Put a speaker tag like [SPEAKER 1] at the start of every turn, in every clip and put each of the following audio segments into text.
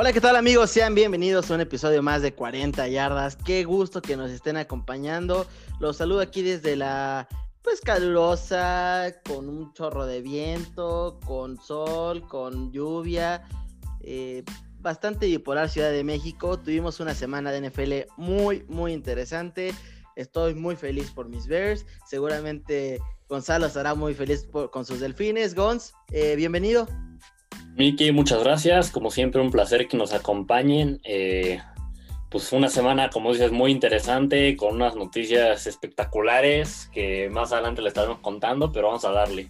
[SPEAKER 1] Hola, ¿qué tal amigos? Sean bienvenidos a un episodio más de 40 yardas. Qué gusto que nos estén acompañando. Los saludo aquí desde la, pues calurosa, con un chorro de viento, con sol, con lluvia. Eh, bastante bipolar Ciudad de México. Tuvimos una semana de NFL muy, muy interesante. Estoy muy feliz por mis Bears. Seguramente Gonzalo estará muy feliz con sus delfines. Gonz, eh, bienvenido.
[SPEAKER 2] Miki, muchas gracias. Como siempre, un placer que nos acompañen. Eh, pues una semana, como dices, muy interesante, con unas noticias espectaculares que más adelante le estaremos contando, pero vamos a darle.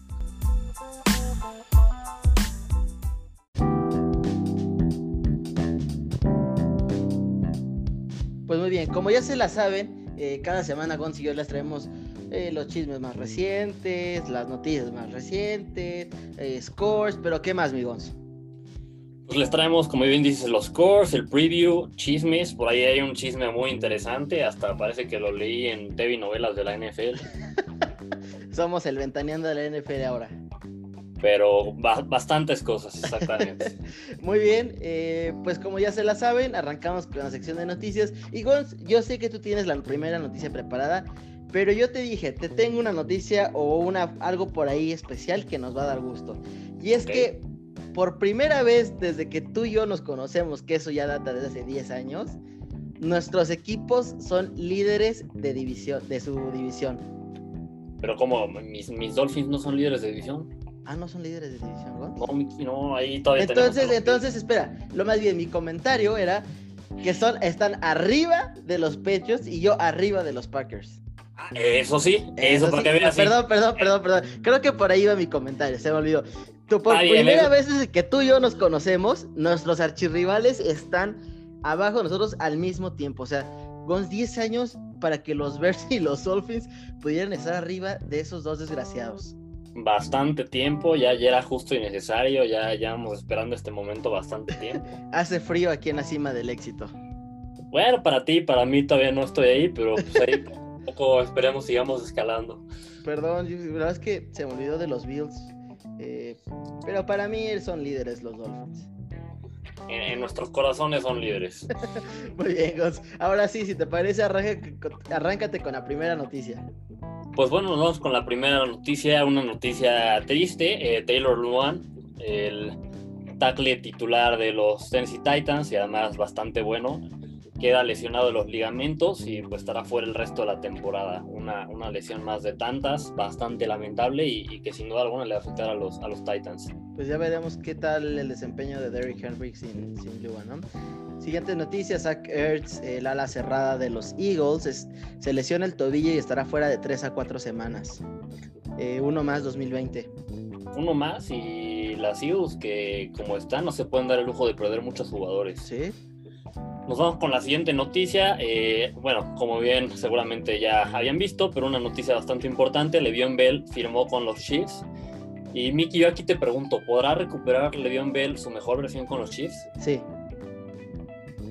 [SPEAKER 1] Pues muy bien, como ya se la saben, eh, cada semana Gonz y yo les traemos eh, los chismes más recientes, las noticias más recientes, scores, pero ¿qué más, mi Gonz?
[SPEAKER 2] Pues les traemos, como bien dices, los scores, el preview, chismes. Por ahí hay un chisme muy interesante. Hasta parece que lo leí en TV novelas de la NFL.
[SPEAKER 1] Somos el ventaneando de la NFL ahora.
[SPEAKER 2] Pero bastantes cosas, exactamente.
[SPEAKER 1] muy bien, eh, pues como ya se la saben, arrancamos con la sección de noticias. Y Gonz, yo sé que tú tienes la primera noticia preparada. Pero yo te dije, te tengo una noticia o una, algo por ahí especial que nos va a dar gusto. Y es que por primera vez desde que tú y yo nos conocemos, que eso ya data desde hace 10 años, nuestros equipos son líderes de división, de su división.
[SPEAKER 2] Pero como mis, mis Dolphins no son líderes de división.
[SPEAKER 1] Ah, no son líderes de división, ¿no?
[SPEAKER 2] No, no, ahí todavía
[SPEAKER 1] Entonces, entonces, espera, lo más bien, mi comentario era que son, están arriba de los Pechos y yo arriba de los Packers.
[SPEAKER 2] Eso sí, eso, porque sí.
[SPEAKER 1] Perdón, perdón, perdón, perdón. Creo que por ahí va mi comentario, se me olvidó. Tú, por primera vez desde que tú y yo nos conocemos, nuestros archirrivales están abajo de nosotros al mismo tiempo. O sea, con 10 años para que los Bears y los Dolphins pudieran estar arriba de esos dos desgraciados.
[SPEAKER 2] Bastante tiempo, ya, ya era justo y necesario, ya llevamos esperando este momento bastante tiempo.
[SPEAKER 1] Hace frío aquí en la cima del éxito.
[SPEAKER 2] Bueno, para ti, para mí todavía no estoy ahí, pero pues ahí poco esperemos sigamos escalando.
[SPEAKER 1] Perdón, la verdad es que se me olvidó de los Bills. Eh, pero para mí son líderes los Dolphins.
[SPEAKER 2] En, nuestros corazones son líderes.
[SPEAKER 1] Muy bien, Gus. Ahora sí, si te parece, arráncate con la primera noticia.
[SPEAKER 2] Pues bueno, nos vamos con la primera noticia, una noticia triste. Eh, Taylor Luan, el tackle titular de los Tennessee Titans y además bastante bueno, queda lesionado de los ligamentos y pues estará fuera el resto de la temporada. Una, una lesión más de tantas, bastante lamentable y, que sin duda alguna le va a afectar a los, a los Titans.
[SPEAKER 1] Pues ya veremos qué tal el desempeño de Derrick Henry sin, sin Lua, ¿no? Siguiente noticia, Zach Ertz, el ala cerrada de los Eagles, se lesiona el tobillo y estará fuera de 3 a 4 semanas. Eh, uno más 2020.
[SPEAKER 2] Uno más y las Eagles que como están no se pueden dar el lujo de perder muchos jugadores.
[SPEAKER 1] Sí,
[SPEAKER 2] nos vamos con la siguiente noticia. Eh, bueno, como bien seguramente ya habían visto, pero una noticia bastante importante. Le'Veon Bell firmó con los Chiefs. Y Mickey, yo aquí te pregunto, ¿podrá recuperar Le'Veon Bell su mejor versión con los Chiefs?
[SPEAKER 1] Sí.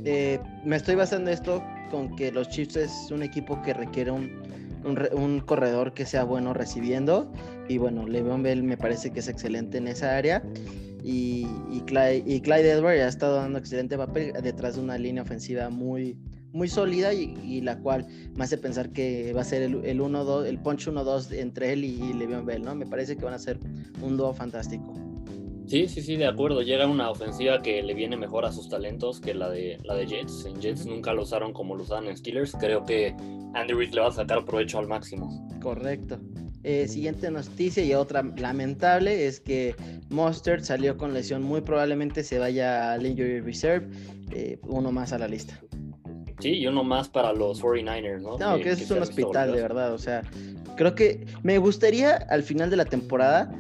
[SPEAKER 1] Eh, me estoy basando esto con que los Chiefs es un equipo que requiere un, un, corredor que sea bueno recibiendo. Y bueno, Le'Veon Bell me parece que es excelente en esa área. Y, y, Clyde, y Clyde Edwards ha estado dando excelente papel detrás de una línea ofensiva muy, muy sólida y, la cual me hace pensar que va a ser el, el 1-2, el punch 1-2 entre él y, Le'Veon Bell, ¿no? Me parece que van a ser un dúo fantástico.
[SPEAKER 2] Sí, sí, sí, de acuerdo. Llega una ofensiva que le viene mejor a sus talentos que la de, la de Jets. En Jets nunca lo usaron como lo usaban en Steelers. Creo que Andy Reid le va a sacar provecho al máximo.
[SPEAKER 1] Correcto. Eh, siguiente noticia y otra lamentable es que Mustard salió con lesión. Muy probablemente se vaya al Injury Reserve. Eh, uno más a la lista.
[SPEAKER 2] Sí, y uno más para los 49ers, ¿no?
[SPEAKER 1] No, que, es un hospital, de verdad. O sea, creo que me gustaría al final de la temporada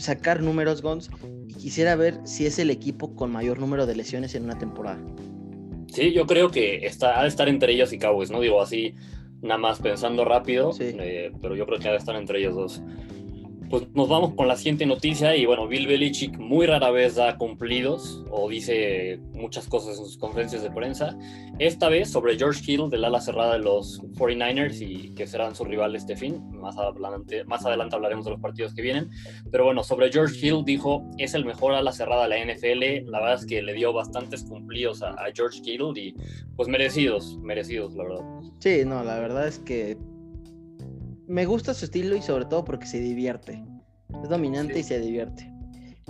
[SPEAKER 1] sacar números, Gons, y quisiera ver si es el equipo con mayor número de lesiones en una temporada.
[SPEAKER 2] Sí, yo creo que está, ha de estar entre ellos y Cowboys, ¿no? Digo así, nada más pensando rápido, eh, pero yo creo que ha de estar entre ellos dos. Pues nos vamos con la siguiente noticia y bueno, Bill Belichick muy rara vez da cumplidos o dice muchas cosas en sus conferencias de prensa. Esta vez sobre George Hill del ala cerrada de los 49ers y que serán sus rivales este fin. Más adelante, más adelante hablaremos de los partidos que vienen. Pero bueno, sobre George Hill dijo es el mejor ala cerrada de la NFL. La verdad es que le dio bastantes cumplidos a, a George Hill y pues merecidos, merecidos la verdad.
[SPEAKER 1] Sí, no, la verdad es que me gusta su estilo y sobre todo porque se divierte. Es dominante y se divierte.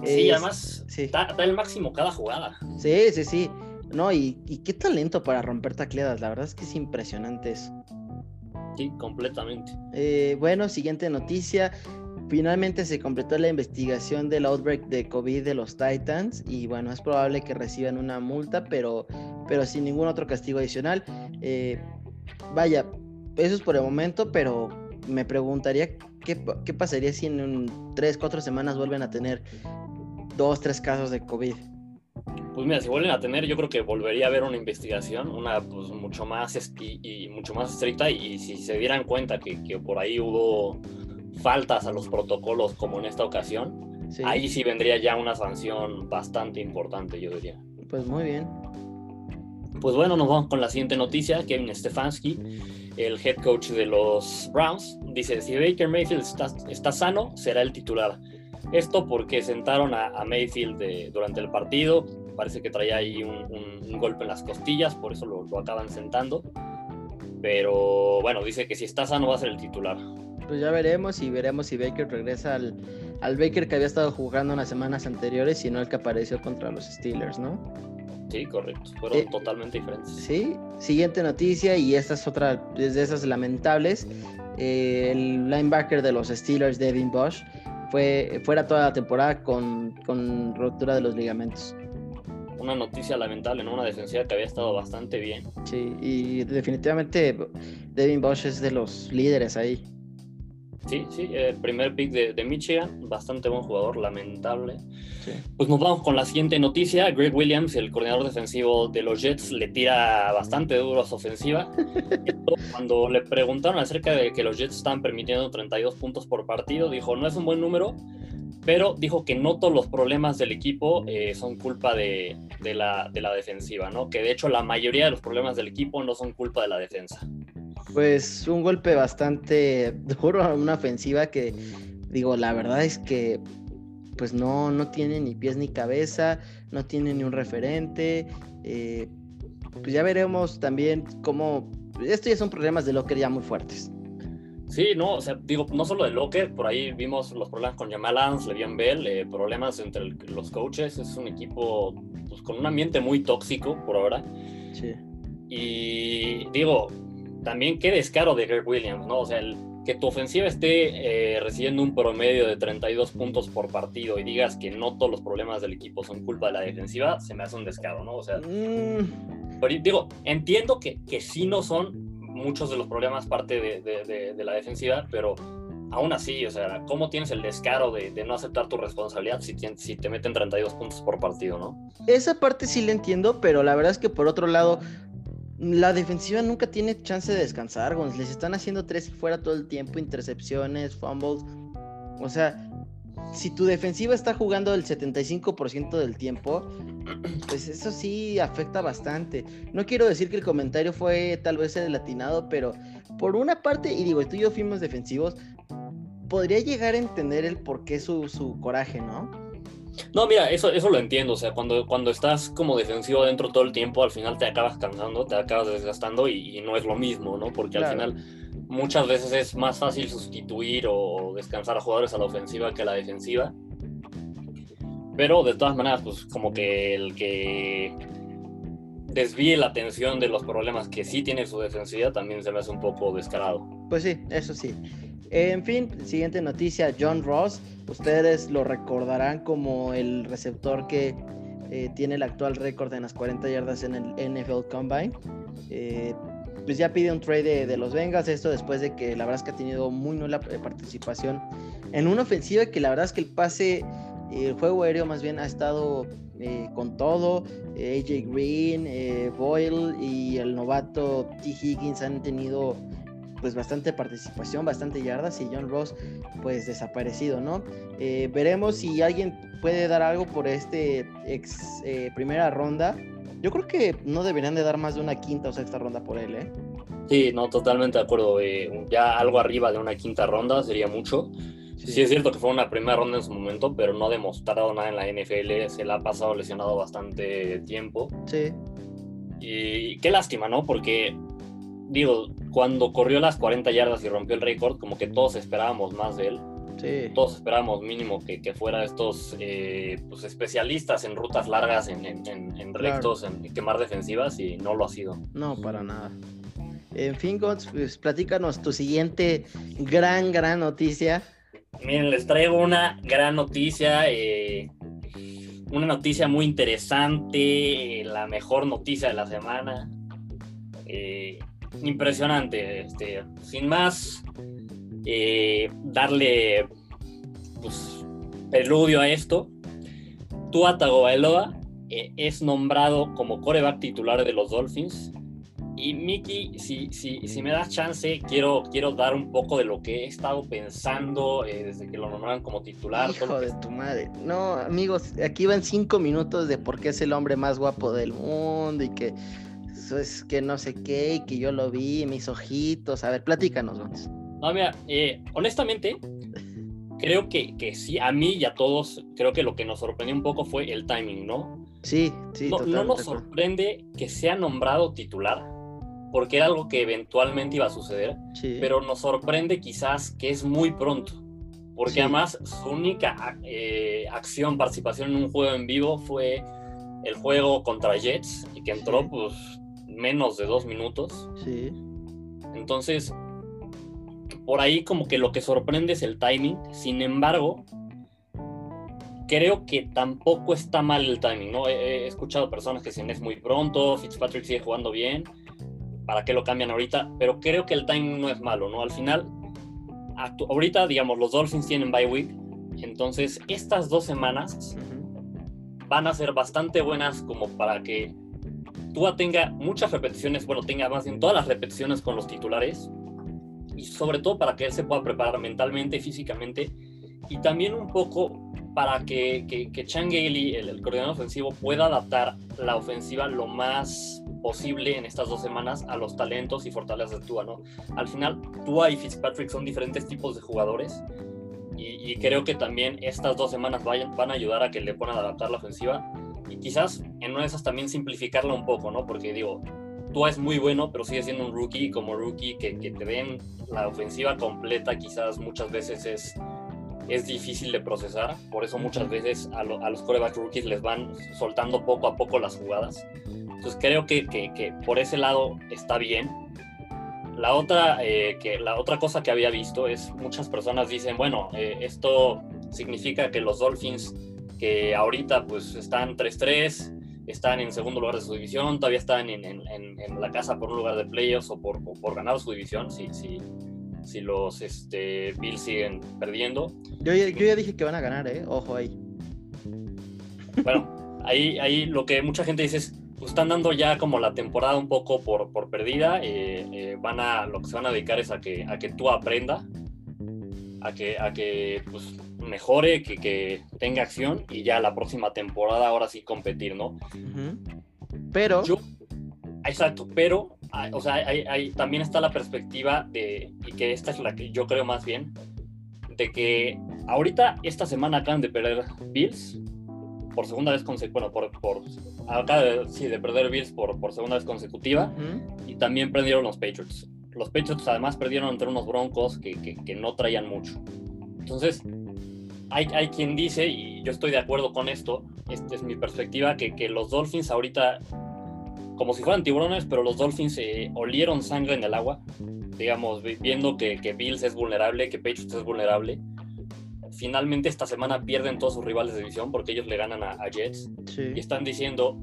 [SPEAKER 2] Sí, además Da, el máximo cada jugada.
[SPEAKER 1] Sí, sí, sí. No, y, qué talento para romper tacleadas. La verdad es que es impresionante eso.
[SPEAKER 2] Sí, completamente.
[SPEAKER 1] Eh, bueno, siguiente noticia. Finalmente se completó la investigación del outbreak de COVID de los Titans y bueno, es probable que reciban una multa, pero, pero sin ningún otro castigo adicional. Eh, vaya, eso es por el momento, pero me preguntaría qué, pasaría si en tres, cuatro semanas vuelven a tener dos, tres casos de COVID.
[SPEAKER 2] Pues mira, si vuelven a tener, yo creo que volvería a haber una investigación, una pues mucho más y, mucho más estricta, y, si se dieran cuenta que, por ahí hubo faltas a los protocolos como en esta ocasión, ahí sí vendría ya una sanción bastante importante, yo diría.
[SPEAKER 1] Pues muy bien.
[SPEAKER 2] Pues bueno, nos vamos con la siguiente noticia. Kevin Stefanski, el head coach de los Browns, dice, si Baker Mayfield está, sano, será el titular. Esto porque sentaron a, Mayfield durante el partido, parece que traía ahí un, golpe en las costillas, por eso lo, acaban sentando. Pero bueno, dice que si está sano va a ser el titular.
[SPEAKER 1] Pues ya veremos y veremos si Baker regresa al, al Baker que había estado jugando unas semanas anteriores y no el que apareció contra los Steelers, ¿no?
[SPEAKER 2] Sí, correcto. Fueron eh, totalmente diferentes.
[SPEAKER 1] Sí. Siguiente noticia, y esta es otra de esas lamentables. Eh, el linebacker de los Steelers, Devin Bush, fue fuera toda la temporada con, con ruptura de los ligamentos.
[SPEAKER 2] Una noticia lamentable, ¿no? Una defensiva que había estado bastante bien.
[SPEAKER 1] Sí, y definitivamente Devin Bush es de los líderes ahí.
[SPEAKER 2] Sí, sí, el primer pick de, Michigan, bastante buen jugador, lamentable. Pues nos vamos con la siguiente noticia. Greg Williams, el coordinador defensivo de los Jets, le tira bastante duro a su ofensiva. Cuando le preguntaron acerca de que los Jets estaban permitiendo 32 puntos por partido, dijo, no es un buen número, pero dijo que no todos los problemas del equipo eh, son culpa de, la, de la defensiva, ¿no? Que de hecho la mayoría de los problemas del equipo no son culpa de la defensa.
[SPEAKER 1] Pues un golpe bastante duro a una ofensiva que, digo, la verdad es que pues no, no tiene ni pies ni cabeza, no tiene ni un referente. Eh, pues ya veremos también cómo. Esto ya son problemas de Locker ya muy fuertes.
[SPEAKER 2] Sí, no, o sea, digo, no solo de Locker, por ahí vimos los problemas con Jamal Adams, Le'Veon Bell, eh, problemas entre los coaches. Es un equipo pues, con un ambiente muy tóxico por ahora. Sí. Y digo, también qué descaro de Greg Williams, ¿no? O sea, que tu ofensiva esté eh, recibiendo un promedio de 32 puntos por partido y digas que no todos los problemas del equipo son culpa de la defensiva, se me hace un descaro, ¿no? O sea, mm. digo, entiendo que, que sí no son muchos de los problemas parte de, de, la defensiva, pero aún así, o sea, ¿cómo tienes el descaro de, no aceptar tu responsabilidad si, si te meten 32 puntos por partido, ¿no?
[SPEAKER 1] Esa parte sí la entiendo, pero la verdad es que por otro lado, la defensiva nunca tiene chance de descansar, Les están haciendo tres fuera todo el tiempo, intercepciones, fumbles. O sea, si tu defensiva está jugando el 75% del tiempo, pues eso sí afecta bastante. No quiero decir que el comentario fue tal vez el pero por una parte, y digo, tú y yo fuimos defensivos, podría llegar a entender el por qué su, su coraje, ¿no?
[SPEAKER 2] No, mira, eso, eso lo entiendo. O sea, cuando, cuando estás como defensivo dentro todo el tiempo, al final te acabas cansando, te acabas desgastando y, no es lo mismo, ¿no? Porque al final muchas veces es más fácil sustituir o descansar a jugadores a la ofensiva que a la defensiva. Pero de todas maneras, pues como que el que desvíe la atención de los problemas que sí tiene su defensiva también se me hace un poco descarado.
[SPEAKER 1] Pues sí, eso sí. En fin, siguiente noticia, John Ross. Ustedes lo recordarán como el receptor que eh, tiene el actual récord en las 40 yardas en el NFL Combine. Eh, pues ya pide un trade de, los Bengals, esto después de que la verdad es que ha tenido muy nula participación en una ofensiva que la verdad es que el pase, el juego aéreo más bien ha estado eh, con todo. AJ Green, Boyle y el novato T. Higgins han tenido pues bastante participación, bastante yardas y John Ross pues desaparecido, ¿no? Eh, veremos si alguien puede dar algo por este ex eh, primera ronda. Yo creo que no deberían de dar más de una quinta o sexta ronda por él, ¿eh?
[SPEAKER 2] Sí, no, totalmente de acuerdo. ya algo arriba de una quinta ronda sería mucho. Sí. es cierto que fue una primera ronda en su momento, pero no ha demostrado nada en la NFL. Se le ha pasado lesionado bastante tiempo.
[SPEAKER 1] Sí.
[SPEAKER 2] Y qué lástima, ¿no? Porque, digo, cuando corrió las 40 yardas y rompió el récord, como que todos esperábamos más de él.
[SPEAKER 1] Sí.
[SPEAKER 2] Todos esperábamos mínimo que, que fuera estos eh, pues, especialistas en rutas largas, en, en, rectos, en quemar defensivas, y no lo ha sido.
[SPEAKER 1] No, para nada. En fin, Gons, pues platícanos tu siguiente gran, gran noticia.
[SPEAKER 2] Miren, les traigo una gran noticia. Eh, una noticia muy interesante, la mejor noticia de la semana. Eh, impresionante, este, sin más, eh, darle pues, preludio a esto. Tua es nombrado como coreback titular de los Dolphins y Miki, si, si, si, me das chance, quiero, quiero dar un poco de lo que he estado pensando eh, desde que lo nombraron como titular.
[SPEAKER 1] Hijo de tu madre. No, amigos, aquí van cinco minutos de por qué es el hombre más guapo del mundo y que eso es que no sé qué y que yo lo vi, mis ojitos. A ver, platícanos, vamos.
[SPEAKER 2] No, mira, eh, honestamente, creo que, que sí, a mí y a todos, creo que lo que nos sorprendió un poco fue el timing, ¿no?
[SPEAKER 1] Sí, sí.
[SPEAKER 2] No, no nos sorprende que sea nombrado titular porque era algo que eventualmente iba a suceder, pero nos sorprende quizás que es muy pronto, porque además su única eh, acción, participación en un juego en vivo fue el juego contra Jets y que entró pues menos de dos minutos.
[SPEAKER 1] Sí.
[SPEAKER 2] Entonces, por ahí como que lo que sorprende es el timing, sin embargo, creo que tampoco está mal el timing, ¿no? He, he escuchado personas que dicen es muy pronto, Fitzpatrick sigue jugando bien, para qué lo cambian ahorita, pero creo que el timing no es malo, ¿no? Al final, ahorita, digamos, los Dolphins tienen bye week, entonces estas dos semanas van a ser bastante buenas como para que Tua tenga muchas repeticiones, bueno, tenga más bien todas las repeticiones con los titulares y sobre todo para que él se pueda preparar mentalmente, y físicamente y también un poco para que, que, que Chan Gailey, el, el coordinador ofensivo, pueda adaptar la ofensiva lo más posible en estas dos semanas a los talentos y fortalezas de Tua, ¿no? Al final, Tua y Fitzpatrick son diferentes tipos de jugadores y, creo que también estas dos semanas vayan, van a ayudar a que le puedan adaptar la ofensiva y quizás en una de esas también simplificarla un poco, ¿no? Porque digo, Tua es muy bueno, pero sigue siendo un rookie y como rookie que, que te den la ofensiva completa quizás muchas veces es es difícil de procesar, por eso muchas veces a, a los coreback rookies les van soltando poco a poco las jugadas. Entonces creo que, que, por ese lado está bien. La otra, eh, que, la otra cosa que había visto es muchas personas dicen, bueno, eh, esto significa que los Dolphins, que ahorita pues están 3-3, están en segundo lugar de su división, todavía están en, en, en la casa por un lugar de playoffs o por, por ganar su división, si, si, si los este, Bills siguen perdiendo.
[SPEAKER 1] Yo, yo ya dije que van a ganar, ¿eh? Ojo ahí.
[SPEAKER 2] Bueno, ahí, ahí lo que mucha gente dice es, pues están dando ya como la temporada un poco por, por perdida. Eh, eh, van a, lo que se van a dedicar es a que, a que tú aprenda, a que, a que pues, mejore, que, que tenga acción y ya la próxima temporada ahora sí competir, ¿no?
[SPEAKER 1] Pero...
[SPEAKER 2] Yo, exacto, pero, o sea, hay, también está la perspectiva de, y que esta es la que yo creo más bien, de que ahorita esta semana acaban de perder Bills, por segunda vez consecutiva, bueno, por, por acá de, sí, de perder Bills por, por segunda vez consecutiva, y también perdieron los Patriots. Los Patriots además perdieron entre unos Broncos que, que, que no traían mucho. Entonces, hay, hay, quien dice, y yo estoy de acuerdo con esto, esta es mi perspectiva, que, que los Dolphins ahorita, como si fueran tiburones, pero los Dolphins eh, olieron sangre en el agua, digamos, viendo que, que Bills es vulnerable, que Patriots es vulnerable, finalmente esta semana pierden todos sus rivales de división porque ellos le ganan a, Jets. Y están diciendo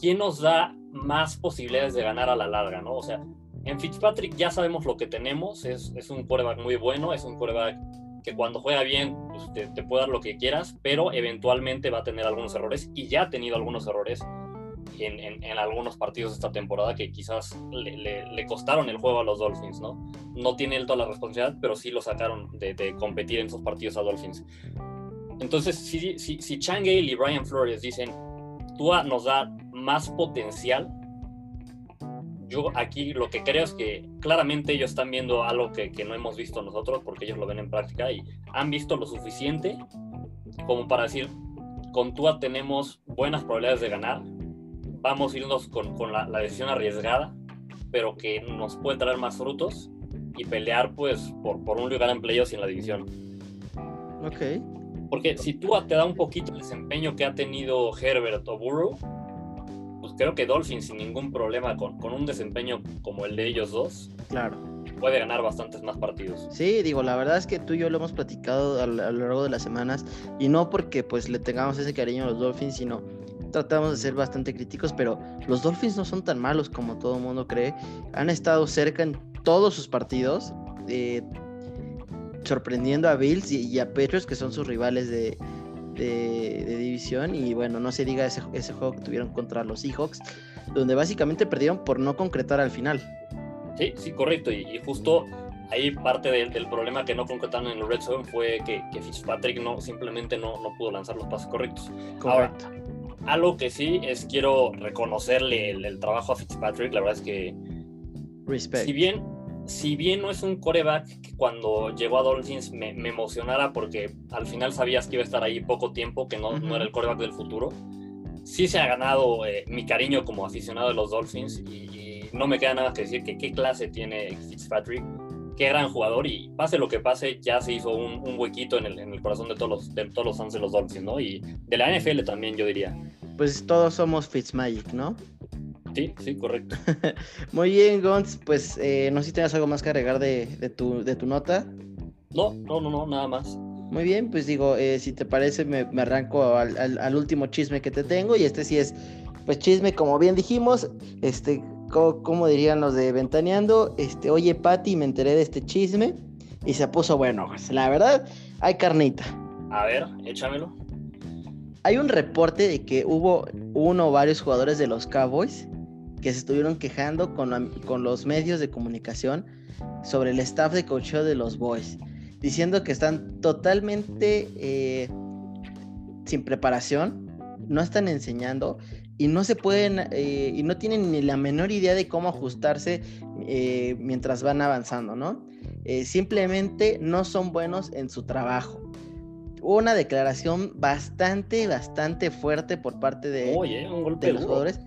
[SPEAKER 2] quién nos da más posibilidades de ganar a la larga, ¿no? O sea, en Fitzpatrick ya sabemos lo que tenemos, es, es un quarterback muy bueno, es un quarterback que cuando juega bien pues, te, te, puede dar lo que quieras, pero eventualmente va a tener algunos errores y ya ha tenido algunos errores. En, algunos partidos de esta temporada que quizás le, costaron el juego a los Dolphins, ¿no? No tiene él toda la responsabilidad, pero sí lo sacaron de, competir en esos partidos a Dolphins. Entonces, si, si, si Changale y Brian Flores dicen, Tua nos da más potencial, yo aquí lo que creo es que claramente ellos están viendo algo que, que, no hemos visto nosotros, porque ellos lo ven en práctica y han visto lo suficiente como para decir, con Tua tenemos buenas probabilidades de ganar, vamos a irnos con, con la, la, decisión arriesgada, pero que nos puede traer más frutos y pelear pues por, por un lugar en playoffs y en la división.
[SPEAKER 1] Ok.
[SPEAKER 2] Porque si Tua te da un poquito el desempeño que ha tenido Herbert o Burrow, pues creo que Dolphins sin ningún problema con, con un desempeño como el de ellos dos.
[SPEAKER 1] Claro
[SPEAKER 2] puede ganar bastantes más partidos.
[SPEAKER 1] Sí, digo, la verdad es que tú y yo lo hemos platicado a, lo largo de las semanas y no porque pues le tengamos ese cariño a los Dolphins, sino tratamos de ser bastante críticos, pero los Dolphins no son tan malos como todo el mundo cree. Han estado cerca en todos sus partidos, eh, sorprendiendo a Bills y, a Patriots, que son sus rivales de, de, división. Y bueno, no se diga ese, ese juego que tuvieron contra los Seahawks, donde básicamente perdieron por no concretar al final.
[SPEAKER 2] Sí, sí, correcto. Y, justo ahí parte del problema que no concretaron en el Red Zone fue que, Fitzpatrick no, simplemente no, no pudo lanzar los pases correctos. Correcto. Ahora, algo que sí es quiero reconocerle el, trabajo a Fitzpatrick, la verdad es que
[SPEAKER 1] Respect.
[SPEAKER 2] si bien si bien no es un coreback que cuando llegó a Dolphins me, emocionara porque al final sabías que iba a estar ahí poco tiempo, que no, no era el coreback del futuro, sí se ha ganado eh, mi cariño como aficionado de los Dolphins y, no me queda nada que decir que qué clase tiene Fitzpatrick, qué gran jugador y pase lo que pase, ya se hizo un, huequito en el, en el, corazón de todos, los, de todos los fans de los Dolphins, ¿no? Y de la NFL también, yo diría.
[SPEAKER 1] Pues todos somos Fitzmagic, ¿no?
[SPEAKER 2] Sí, sí, correcto.
[SPEAKER 1] Muy bien, Gons, pues eh, no sé si tienes algo más que agregar de, de, tu, de tu nota.
[SPEAKER 2] No, no, no, no, nada más.
[SPEAKER 1] Muy bien, pues digo, eh, si te parece, me, me arranco al, al, al, último chisme que te tengo. Y este sí es, pues chisme, como bien dijimos, este, como, dirían los de Ventaneando, este, oye Pati, me enteré de este chisme y se puso bueno. La verdad, hay carnita.
[SPEAKER 2] A ver, échamelo.
[SPEAKER 1] Hay un reporte de que hubo uno o varios jugadores de los Cowboys que se estuvieron quejando con, con los medios de comunicación sobre el staff de coaching de los Boys, diciendo que están totalmente eh, sin preparación, no están enseñando y no se pueden eh, y no tienen ni la menor idea de cómo ajustarse eh, mientras van avanzando, ¿no? Eh, simplemente no son buenos en su trabajo. Una declaración bastante, bastante fuerte por parte de, de los jugadores.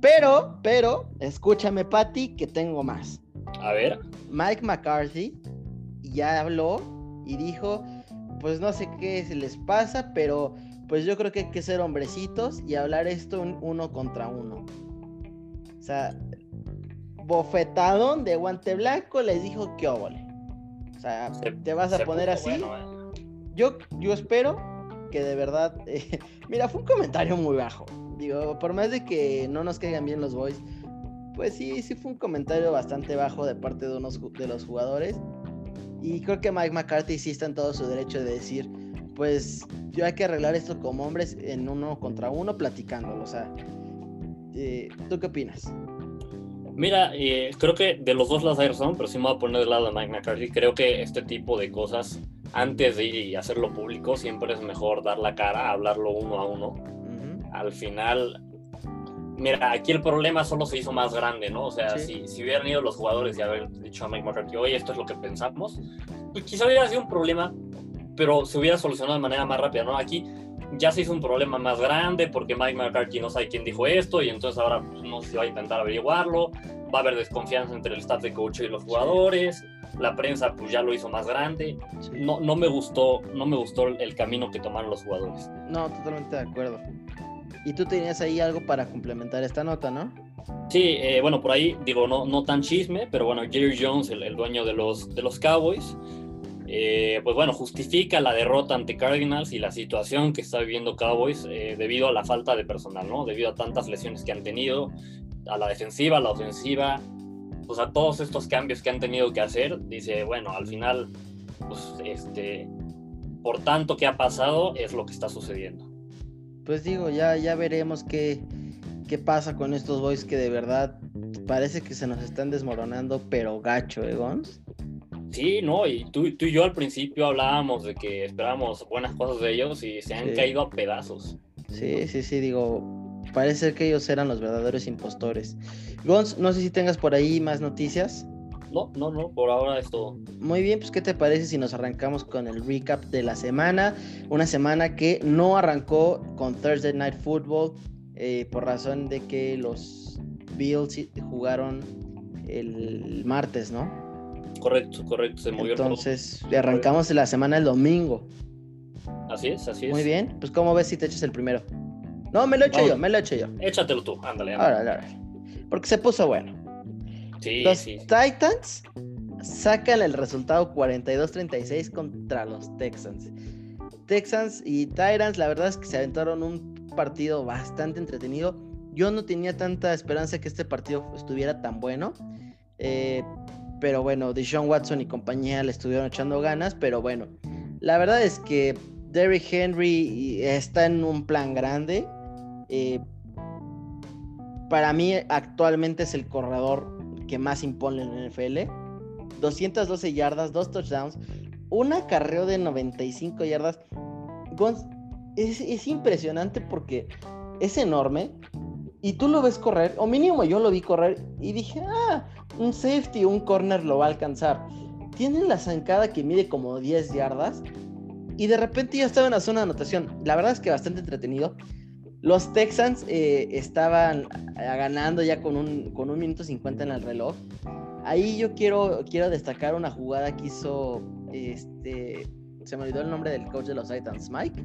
[SPEAKER 1] Pero, pero, escúchame, Patty, que tengo más.
[SPEAKER 2] A ver.
[SPEAKER 1] Mike McCarthy ya habló y dijo, pues no sé qué se les pasa, pero pues yo creo que hay que ser hombrecitos y hablar esto uno contra uno. O sea, bofetadón de guante blanco les dijo que óvole. O sea, te vas a poner así. Eh. Yo, yo espero que de verdad. Eh, mira, fue un comentario muy bajo. Digo, por más de que no nos caigan bien los boys, pues sí, sí fue un comentario bastante bajo de parte de unos de los jugadores. Y creo que Mike McCarthy sí está en todo su derecho de decir, pues yo hay que arreglar esto como hombres en uno contra uno platicándolo. O sea, eh, ¿tú qué opinas?
[SPEAKER 2] Mira, eh, creo que de los dos lados hay razón, pero sí me voy a poner del lado de Mike McCarthy. Creo que este tipo de cosas, antes de ir y hacerlo público, siempre es mejor dar la cara, hablarlo uno a uno. Al final, mira, aquí el problema solo se hizo más grande, ¿no? O sea, si, si, hubieran ido los jugadores y haber dicho a Mike McCarthy, oye, esto es lo que pensamos, pues quizá hubiera sido un problema pero se hubiera solucionado de manera más rápida, ¿no? Aquí ya se hizo un problema más grande porque Mike McCarthy no sabe quién dijo esto y entonces ahora pues, no se va a intentar averiguarlo, va a haber desconfianza entre el staff de coach y los jugadores, la prensa pues ya lo hizo más grande, no, no me gustó, no me gustó el camino que tomaron los jugadores.
[SPEAKER 1] No, totalmente de acuerdo. Y tú tenías ahí algo para complementar esta nota, ¿no?
[SPEAKER 2] Sí, eh, bueno, por ahí digo, no, no tan chisme, pero bueno, Jerry Jones, el, el dueño de los, de los Cowboys, eh, pues bueno, justifica la derrota ante Cardinals y la situación que está viviendo Cowboys eh, debido a la falta de personal, ¿no? Debido a tantas lesiones que han tenido, a la defensiva, a la ofensiva, pues a todos estos cambios que han tenido que hacer, dice, bueno, al final, pues este, por tanto que ha pasado, es lo que está sucediendo.
[SPEAKER 1] Pues digo, ya, ya veremos qué, ¿Qué pasa con estos boys que de verdad parece que se nos están desmoronando, pero gacho, eh, Gons?
[SPEAKER 2] Sí, no, y tú, tú y yo al principio hablábamos de que esperábamos buenas cosas de ellos y se han caído a pedazos.
[SPEAKER 1] Sí, sí, sí, digo, parece que ellos eran los verdaderos impostores. Gons, no sé si tengas por ahí más noticias.
[SPEAKER 2] No, no, no, por ahora es todo.
[SPEAKER 1] Muy bien, pues ¿qué te parece si nos arrancamos con el recap de la semana? Una semana que no arrancó con Thursday Night Football eh, por razón de que los Bills jugaron el martes, ¿no?
[SPEAKER 2] Correcto, correcto, se movió
[SPEAKER 1] Entonces, le arrancamos la semana el domingo.
[SPEAKER 2] Así es, así es.
[SPEAKER 1] Muy bien, pues ¿cómo ves si te echas el primero? No, me lo echo yo, me lo echo yo.
[SPEAKER 2] Échatelo tú, ándale.
[SPEAKER 1] Ahora, ahora. Porque se puso bueno.
[SPEAKER 2] Sí,
[SPEAKER 1] los
[SPEAKER 2] sí.
[SPEAKER 1] Titans sacan el resultado 42-36 contra los Texans. Texans y Titans, la verdad es que se aventaron un partido bastante entretenido. Yo no tenía tanta esperanza que este partido estuviera tan bueno. Eh, pero bueno, Deshaun Watson y compañía le estuvieron echando ganas. Pero bueno, la verdad es que Derrick Henry está en un plan grande. Eh, para mí actualmente es el corredor que más impone en el NFL. 212 yardas, dos touchdowns, un acarreo de 95 yardas. Es, es, impresionante porque es enorme y tú lo ves correr, o mínimo yo lo vi correr y dije, ah, un safety, un corner lo va a alcanzar. Tienen la zancada que mide como 10 yardas y de repente ya estaba en la zona de anotación. La verdad es que bastante entretenido. Los Texans eh, estaban ganando ya con un, con un minuto 50 en el reloj. Ahí yo quiero, quiero destacar una jugada que hizo, este, se me olvidó el nombre del coach de los Titans, Mike.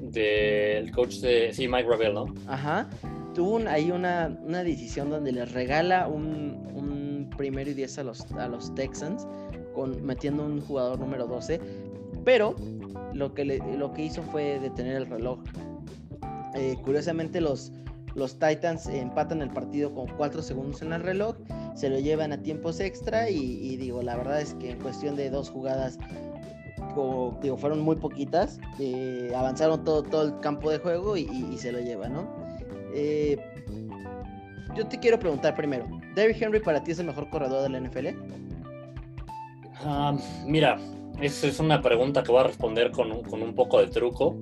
[SPEAKER 2] Del coach de, sí, Mike Ravel, ¿no?
[SPEAKER 1] Ajá. Tuvo ahí una, una, decisión donde les regala un, un primero y 10 a los, a los Texans, con, metiendo un jugador número 12, pero lo que, lo que hizo fue detener el reloj. Eh, curiosamente los, los Titans empatan el partido con 4 segundos en el reloj, se lo llevan a tiempos extra y, digo, la verdad es que en cuestión de dos jugadas, digo, fueron muy poquitas, eh, avanzaron todo, todo el campo de juego y, se lo llevan, ¿no? Eh, yo te quiero preguntar primero, ¿Derrick Henry para ti es el mejor corredor de la NFL?
[SPEAKER 2] Ah, mira, esa es una pregunta que voy a responder con, con un poco de truco.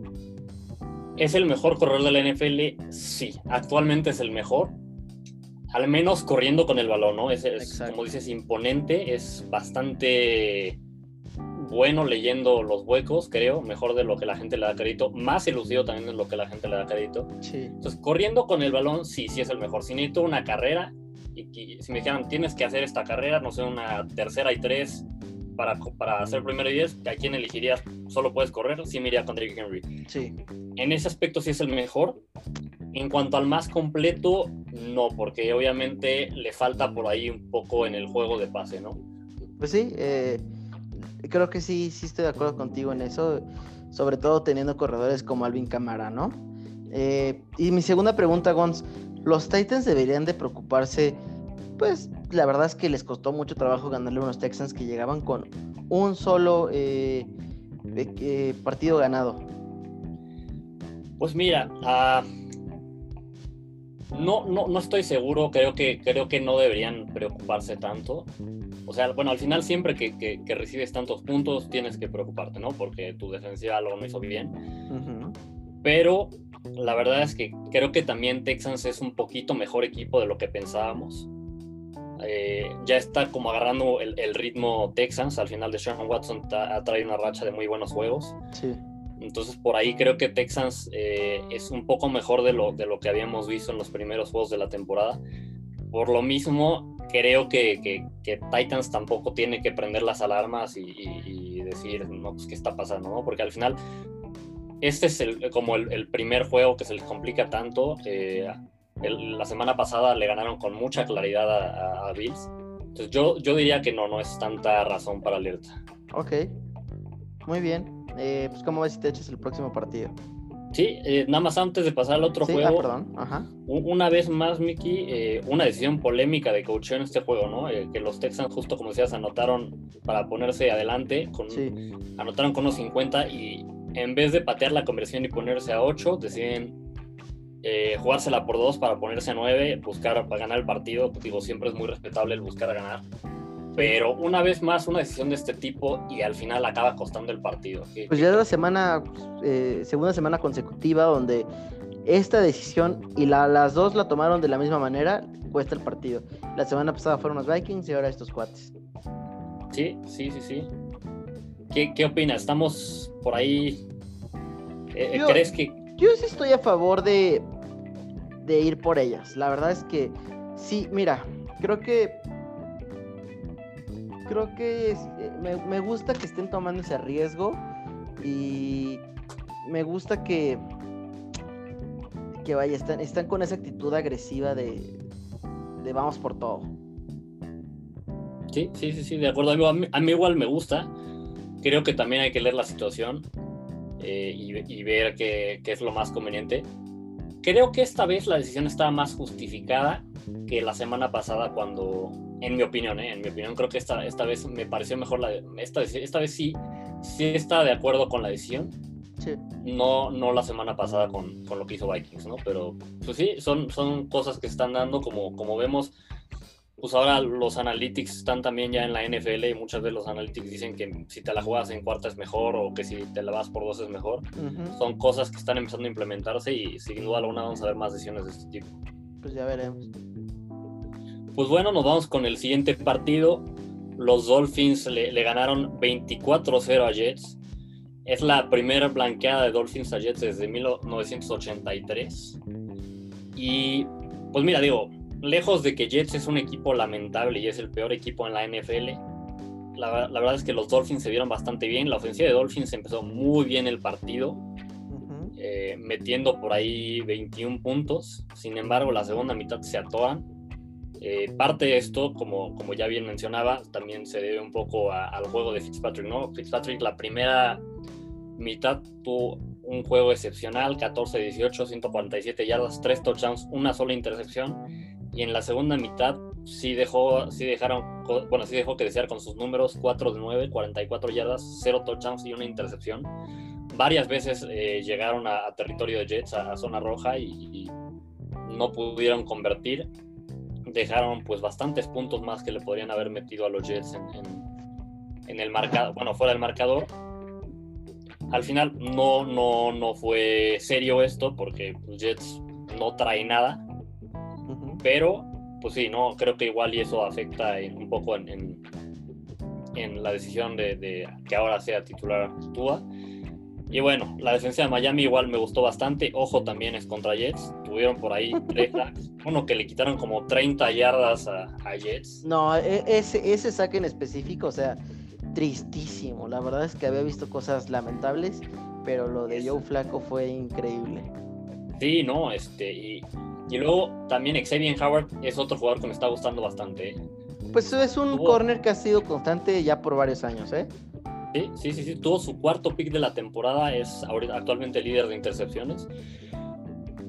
[SPEAKER 2] ¿Es el mejor corredor de la NFL? Sí, actualmente es el mejor. Al menos corriendo con el balón, ¿no? Es, como dices, imponente, es bastante bueno leyendo los huecos, creo, mejor de lo que la gente le da crédito, más elusivo también de lo que la gente le da crédito.
[SPEAKER 1] Sí.
[SPEAKER 2] Entonces, corriendo con el balón, sí, sí es el mejor. Si necesito una carrera, y, y si me dijeran, tienes que hacer esta carrera, no sé, una tercera y tres, para, para hacer primero y 10, ¿a quién elegirías? Solo puedes correr, sí me iría con Derrick Henry.
[SPEAKER 1] Sí.
[SPEAKER 2] En ese aspecto sí es el mejor. En cuanto al más completo, no, porque obviamente le falta por ahí un poco en el juego de pase, ¿no?
[SPEAKER 1] Pues sí, eh, creo que sí, sí estoy de acuerdo contigo en eso, sobre todo teniendo corredores como Alvin Camara, ¿no? Eh, y mi segunda pregunta, Gons, ¿los Titans deberían de preocuparse pues la verdad es que les costó mucho trabajo ganarle a unos Texans que llegaban con un solo eh, eh, partido ganado.
[SPEAKER 2] Pues mira, uh, no, no, no estoy seguro, creo que, creo que no deberían preocuparse tanto. O sea, bueno, al final siempre que, que, recibes tantos puntos tienes que preocuparte, ¿no? Porque tu defensiva lo no hizo bien. Pero la verdad es que creo que también Texans es un poquito mejor equipo de lo que pensábamos. Eh, ya está como agarrando el, ritmo Texans. Al final de Sean Watson ha traído una racha de muy buenos juegos.
[SPEAKER 1] Sí.
[SPEAKER 2] Entonces por ahí creo que Texans eh, es un poco mejor de lo, de lo que habíamos visto en los primeros juegos de la temporada. Por lo mismo, creo que, que, Titans tampoco tiene que prender las alarmas y, decir, no, pues qué está pasando, ¿no? Porque al final, este es el, como el, primer juego que se les complica tanto. Eh, la semana pasada le ganaron con mucha claridad a, Bills. Entonces yo, yo diría que no, no es tanta razón para alerta.
[SPEAKER 1] Ok, muy bien. Eh, pues ¿cómo ves si te echas el próximo partido?
[SPEAKER 2] Sí, eh, nada más antes de pasar al otro
[SPEAKER 1] ah,
[SPEAKER 2] juego.
[SPEAKER 1] perdón. Ajá.
[SPEAKER 2] Una vez más, Mickey, eh, una decisión polémica de coach en este juego, ¿no? que los Texans, justo como decías, anotaron para ponerse adelante, con, anotaron con unos 50 y en vez de patear la conversión y ponerse a 8, deciden eh, jugársela por dos para ponerse a nueve, buscar para ganar el partido. Digo, siempre es muy respetable el buscar a ganar. Pero una vez más, una decisión de este tipo y al final acaba costando el partido.
[SPEAKER 1] Pues ya es la semana, eh, segunda semana consecutiva donde esta decisión y las dos la tomaron de la misma manera, cuesta el partido. La semana pasada fueron los Vikings y ahora estos cuates.
[SPEAKER 2] Sí, sí, sí, sí. ¿Qué, qué opinas? ¿Estamos por ahí? Eh, ¿Crees que...?
[SPEAKER 1] Yo sí estoy a favor de, de ir por ellas. La verdad es que sí, mira, creo que creo que eh, me, gusta que estén tomando ese riesgo y me gusta que que vaya, están, están con esa actitud agresiva de, de vamos por todo.
[SPEAKER 2] Sí, sí, sí, sí, de acuerdo. A mí, a mí igual me gusta. Creo que también hay que leer la situación eh, y, ver qué, qué, es lo más conveniente. Creo que esta vez la decisión está más justificada que la semana pasada cuando en mi opinión, ¿eh? en mi opinión, creo que esta, esta vez me pareció mejor la esta, esta vez sí, sí está de acuerdo con la decisión. Sí. No, no la semana pasada con, con, lo que hizo Vikings, ¿no? Pero pues sí, son, son cosas que están dando, como, como vemos, pues ahora los analytics están también ya en la NFL y muchas veces los analytics dicen que si te la juegas en cuarta es mejor o que si te la vas por dos es mejor. Son cosas que están empezando a implementarse y sin duda alguna vamos a ver más decisiones de este tipo.
[SPEAKER 1] Pues ya veremos.
[SPEAKER 2] Pues bueno, nos vamos con el siguiente partido. Los Dolphins le, ganaron 24-0 a Jets. Es la primera blanqueada de Dolphins a Jets desde 1983. Y pues mira, digo, lejos de que Jets es un equipo lamentable y es el peor equipo en la NFL, la, verdad es que los Dolphins se vieron bastante bien. La ofensiva de Dolphins empezó muy bien el partido, eh, metiendo por ahí 21 puntos. Sin embargo, la segunda mitad se atoran eh, parte de esto, como, como ya bien mencionaba, también se debe un poco al juego de Fitzpatrick, ¿no? Fitzpatrick la primera mitad tuvo un juego excepcional, 14-18, 147 yardas, 3 touchdowns, una sola intercepción, y en la segunda mitad sí dejó, sí dejaron, bueno, sí dejó que desear con sus números, 4 de 9, 44 yardas, 0 touchdowns y una intercepción. Varias veces eh, llegaron a, territorio de Jets, a, zona roja, y no pudieron convertir dejaron pues bastantes puntos más que le podrían haber metido a los Jets en, el marcador, bueno, fuera del marcador. Al final no, no, no fue serio esto porque los Jets no trae nada, pero pues sí, no, creo que igual y eso afecta un poco en, en, la decisión de, de, que ahora sea titular Tua. Y bueno, la defensa de Miami igual me gustó bastante. Ojo también es contra Jets. Tuvieron por ahí tres sacks. Uno que le quitaron como 30 yardas a, Jets.
[SPEAKER 1] No, e, ese, ese saque en específico, o sea, tristísimo. La verdad es que había visto cosas lamentables, pero lo de Joe Flaco fue increíble.
[SPEAKER 2] Sí, no, este, y, y luego también Xavier Howard es otro jugador que me está gustando bastante.
[SPEAKER 1] Pues es un corner que ha sido constante ya por varios años, ¿eh?
[SPEAKER 2] Sí, sí, sí, Tuvo su cuarto pick de la temporada, es ahorita, actualmente líder de intercepciones.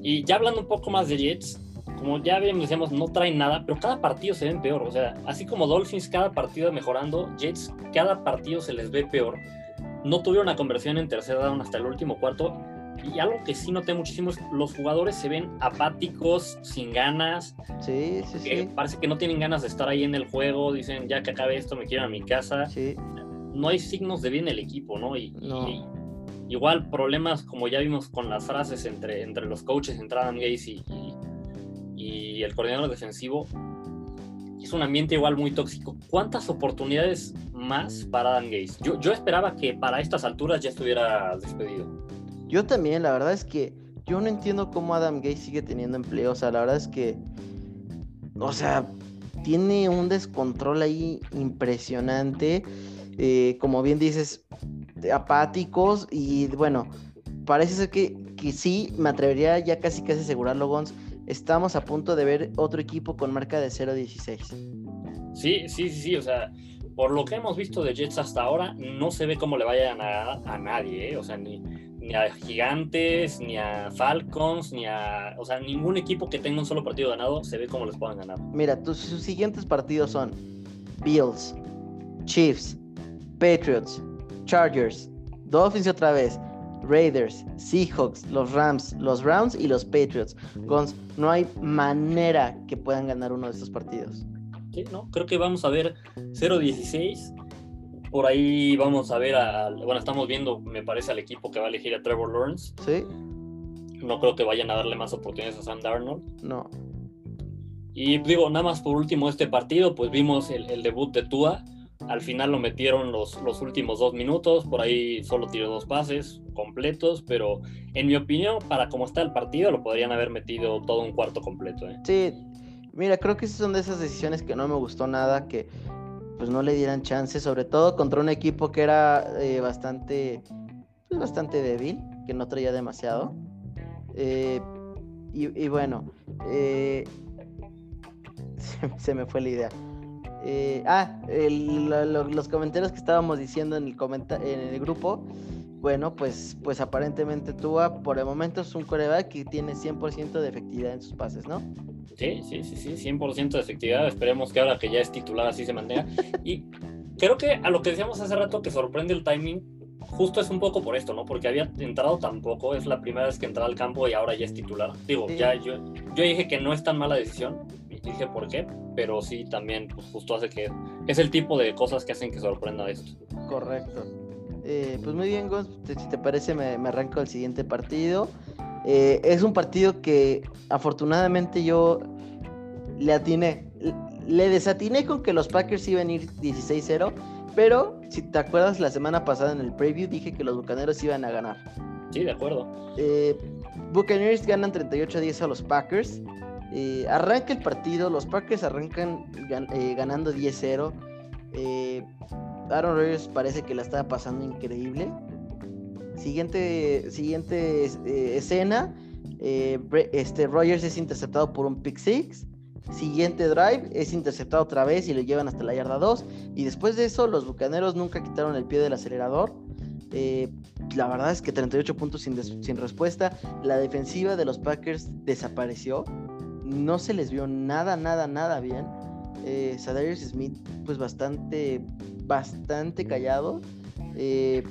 [SPEAKER 2] Y ya hablando un poco más de Jets, como ya decíamos, no traen nada, pero cada partido se ven peor. O sea, así como Dolphins cada partido mejorando, Jets cada partido se les ve peor. No tuvieron una conversión en tercera down hasta el último cuarto. Y algo que sí noté muchísimo es los jugadores se ven apáticos, sin ganas.
[SPEAKER 1] Sí, sí, sí.
[SPEAKER 2] Parece que no tienen ganas de estar ahí en el juego. Dicen, ya que acabe esto, me quiero a mi casa. Sí no hay signos de bien el equipo, ¿no? Y, igual problemas como ya vimos con las frases entre, entre los coaches, entre Adam Gaze y, y, el coordinador defensivo, es un ambiente igual muy tóxico. ¿Cuántas oportunidades más para Adam Gaze? Yo, yo esperaba que para estas alturas ya estuviera despedido.
[SPEAKER 1] Yo también, la verdad es que yo no entiendo cómo Adam Gaze sigue teniendo empleo. O sea, la verdad es que, o sea, tiene un descontrol ahí impresionante. Eh, como bien dices, apáticos y bueno, parece ser que, que sí, me atrevería ya casi casi asegurarlo, Gons, estamos a punto de ver otro equipo con marca de 0-16.
[SPEAKER 2] Sí, sí, sí, sí, o sea, por lo que hemos visto de Jets hasta ahora, no se ve cómo le vayan a, a nadie, ¿eh? o sea, ni, ni, a Gigantes, ni a Falcons, ni a, o sea, ningún equipo que tenga un solo partido ganado se ve cómo les puedan ganar.
[SPEAKER 1] Mira, tus, sus siguientes partidos son Bills, Chiefs, Patriots, Chargers, Dolphins otra vez, Raiders, Seahawks, los Rams, los Browns y los Patriots. No hay manera que puedan ganar uno de estos partidos.
[SPEAKER 2] Sí, no, creo que vamos a ver 0-16. Por ahí vamos a ver, a, bueno, estamos viendo, me parece, al equipo que va a elegir a Trevor Lawrence.
[SPEAKER 1] Sí.
[SPEAKER 2] No creo que vayan a darle más oportunidades a Sam Darnold.
[SPEAKER 1] No.
[SPEAKER 2] Y digo, nada más por último este partido, pues vimos el, el debut de Tua al final lo metieron los, los últimos dos minutos, por ahí solo tiró dos pases completos, pero en mi opinión, para cómo está el partido, lo podrían haber metido todo un cuarto completo. ¿eh?
[SPEAKER 1] Sí, mira, creo que esas son de esas decisiones que no me gustó nada, que pues no le dieran chance, sobre todo contra un equipo que era eh, bastante, pues, bastante débil, que no traía demasiado. Eh, y, bueno, se, se me fue la idea. Eh, ah, los comentarios que estábamos diciendo en el, en el grupo. Bueno, pues, pues aparentemente Tua por el momento es un coreback que tiene 100% de efectividad en sus pases, ¿no?
[SPEAKER 2] Sí, sí, sí, sí, 100% de efectividad. Esperemos que ahora que ya es titular así se mantenga. y creo que a lo que decíamos hace rato que sorprende el timing, justo es un poco por esto, ¿no? Porque había entrado tan poco, es la primera vez que entra al campo y ahora ya es titular. Digo, ya yo, yo dije que no es tan mala decisión, dije por qué, pero sí también pues, justo hace que es el tipo de cosas que hacen que sorprenda esto.
[SPEAKER 1] Correcto. Eh, pues muy bien, Gonz, si te parece me, arranco al siguiente partido. Eh, es un partido que afortunadamente yo le atiné, le desatiné con que los Packers iban a ir 16-0, pero si te acuerdas la semana pasada en el preview dije que los Bucaneros iban a ganar.
[SPEAKER 2] Sí, de acuerdo.
[SPEAKER 1] Eh, Buccaneers ganan 38-10 a los Packers. Eh, arranca el partido, los Packers arrancan eh, ganando 10-0. Eh, Aaron Rodgers parece que la estaba pasando increíble. Siguiente, siguiente escena, este Rodgers es interceptado por un pick six. Siguiente drive es interceptado otra vez y lo llevan hasta la yarda 2. Y después de eso, los bucaneros nunca quitaron el pie del acelerador. la verdad es que 38 puntos sin, sin, respuesta. La defensiva de los Packers desapareció no se les vio nada, nada, nada bien. Eh, Sadarius Smith, pues bastante, bastante callado. Eh,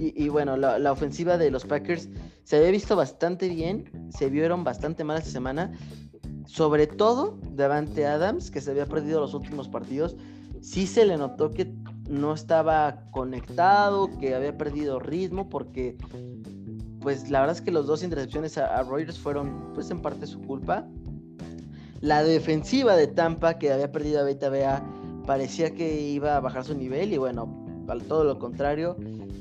[SPEAKER 1] y, bueno, la, ofensiva de los Packers se había visto bastante bien, se vieron bastante mal esta semana. Sobre todo Davante Adams, que se había perdido los últimos partidos, sí se le notó que no estaba conectado, que había perdido ritmo, porque pues la verdad es que los dos intercepciones a, Reuters fueron pues en parte su culpa. La defensiva de Tampa, que había perdido a Beta Bea, parecía que iba a bajar su nivel y bueno, al todo lo contrario.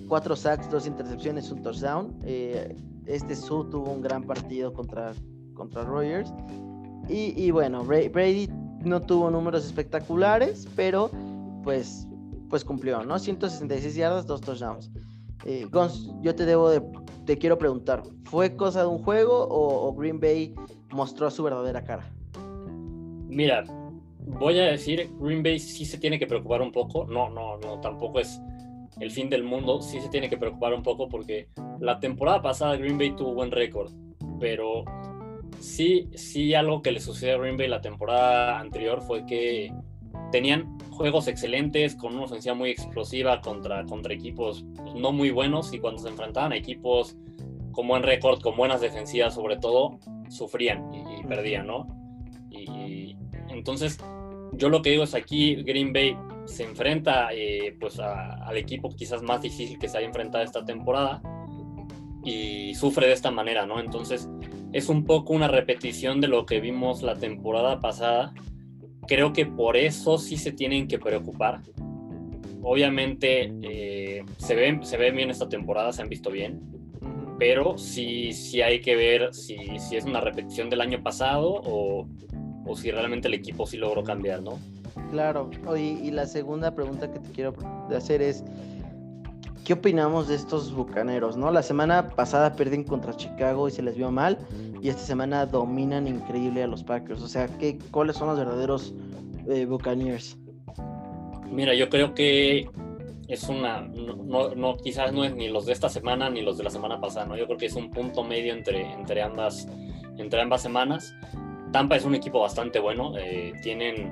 [SPEAKER 1] Cuatro sacks, dos intercepciones, un touchdown. Eh, este Su tuvo un gran partido contra, contra Rogers. Y, bueno, Brady no tuvo números espectaculares, pero pues, pues cumplió, ¿no? 166 yardas, dos touchdowns. Eh, Gons, yo te debo de, te quiero preguntar, ¿fue cosa de un juego o, Green Bay mostró su verdadera cara?
[SPEAKER 2] Mira, voy a decir, Green Bay sí se tiene que preocupar un poco, no, no, no, tampoco es el fin del mundo, sí se tiene que preocupar un poco porque la temporada pasada Green Bay tuvo buen récord, pero sí, sí algo que le sucedió a Green Bay la temporada anterior fue que tenían juegos excelentes, con una ofensiva muy explosiva contra, contra equipos pues, no muy buenos y cuando se enfrentaban a equipos con buen récord, con buenas defensivas sobre todo, sufrían y, perdían, ¿no? Y, entonces yo lo que digo es aquí Green Bay se enfrenta eh, pues al equipo quizás más difícil que se haya enfrentado esta temporada y sufre de esta manera, ¿no? Entonces es un poco una repetición de lo que vimos la temporada pasada creo que por eso sí se tienen que preocupar. Obviamente eh, se, ven, se ven bien esta temporada, se han visto bien, pero sí, sí hay que ver si, si es una repetición del año pasado o, o, si realmente el equipo sí logró cambiar, ¿no?
[SPEAKER 1] Claro, y, y la segunda pregunta que te quiero hacer es, ¿qué opinamos de estos bucaneros? ¿no? La semana pasada perdieron contra Chicago y se les vio mal y esta semana dominan increíble a los Packers. O sea, ¿qué, ¿cuáles son los verdaderos eh, Buccaneers?
[SPEAKER 2] Mira, yo creo que es una, no, no, quizás no es ni los de esta semana ni los de la semana pasada, ¿no? Yo creo que es un punto medio entre, entre, ambas, entre ambas semanas. Tampa es un equipo bastante bueno, eh, tienen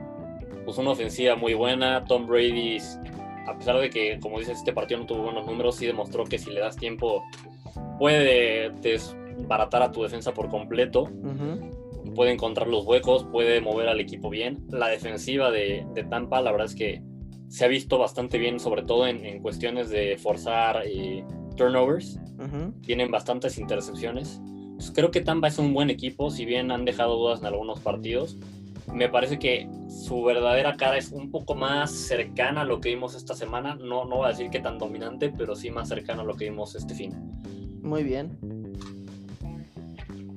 [SPEAKER 2] pues, una ofensiva muy buena, Tom Brady, a pesar de que, como dices, este partido no tuvo buenos números, sí demostró que si le das tiempo puede desbaratar a tu defensa por completo. Puede encontrar los huecos, puede mover al equipo bien. La defensiva de, Tampa, la verdad es que se ha visto bastante bien, sobre todo en, cuestiones de forzar eh, turnovers. Tienen bastantes intercepciones. Pues creo que Tampa es un buen equipo, si bien han dejado dudas en algunos partidos. Me parece que su verdadera cara es un poco más cercana a lo que vimos esta semana. No, no voy a decir que tan dominante, pero sí más cercano a lo que vimos este fin.
[SPEAKER 1] Muy bien.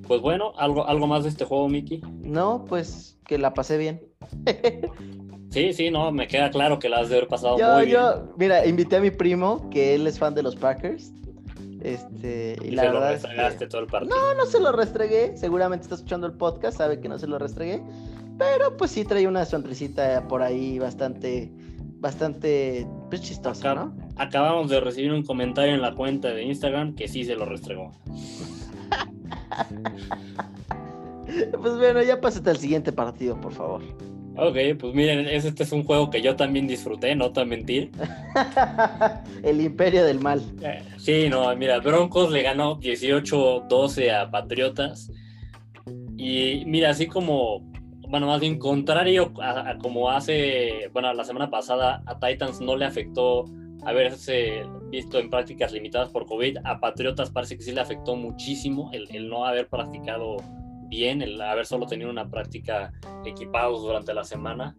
[SPEAKER 2] Pues bueno, ¿algo, algo más de este juego, Miki?
[SPEAKER 1] No, pues que la pasé bien.
[SPEAKER 2] sí, sí, no, me queda claro que la has de haber pasado muy bien. Yo,
[SPEAKER 1] mira, invité a mi primo, que él es fan de los Packers. Este,
[SPEAKER 2] y, la se lo restregaste todo el partido.
[SPEAKER 1] No, no se lo restregué. Seguramente está escuchando el podcast, sabe que no se lo restregué. Pero pues sí trae una sonrisita por ahí bastante, bastante pues, chistosa, ¿no?
[SPEAKER 2] Acabamos de recibir un comentario en la cuenta de Instagram que sí se lo restregó.
[SPEAKER 1] pues bueno, ya pásate al siguiente partido, por favor.
[SPEAKER 2] Ok, pues miren, este es un juego que yo también disfruté, no te mentir.
[SPEAKER 1] El imperio del mal.
[SPEAKER 2] Eh, sí, no, mira, Broncos le ganó 18-12 a Patriotas. Y mira, así como, bueno, más bien contrario a, como hace, bueno, la semana pasada a Titans no le afectó haberse visto en prácticas limitadas por COVID, a Patriotas parece que sí le afectó muchísimo el, el no haber practicado bien el haber solo tenido una práctica equipados durante la semana.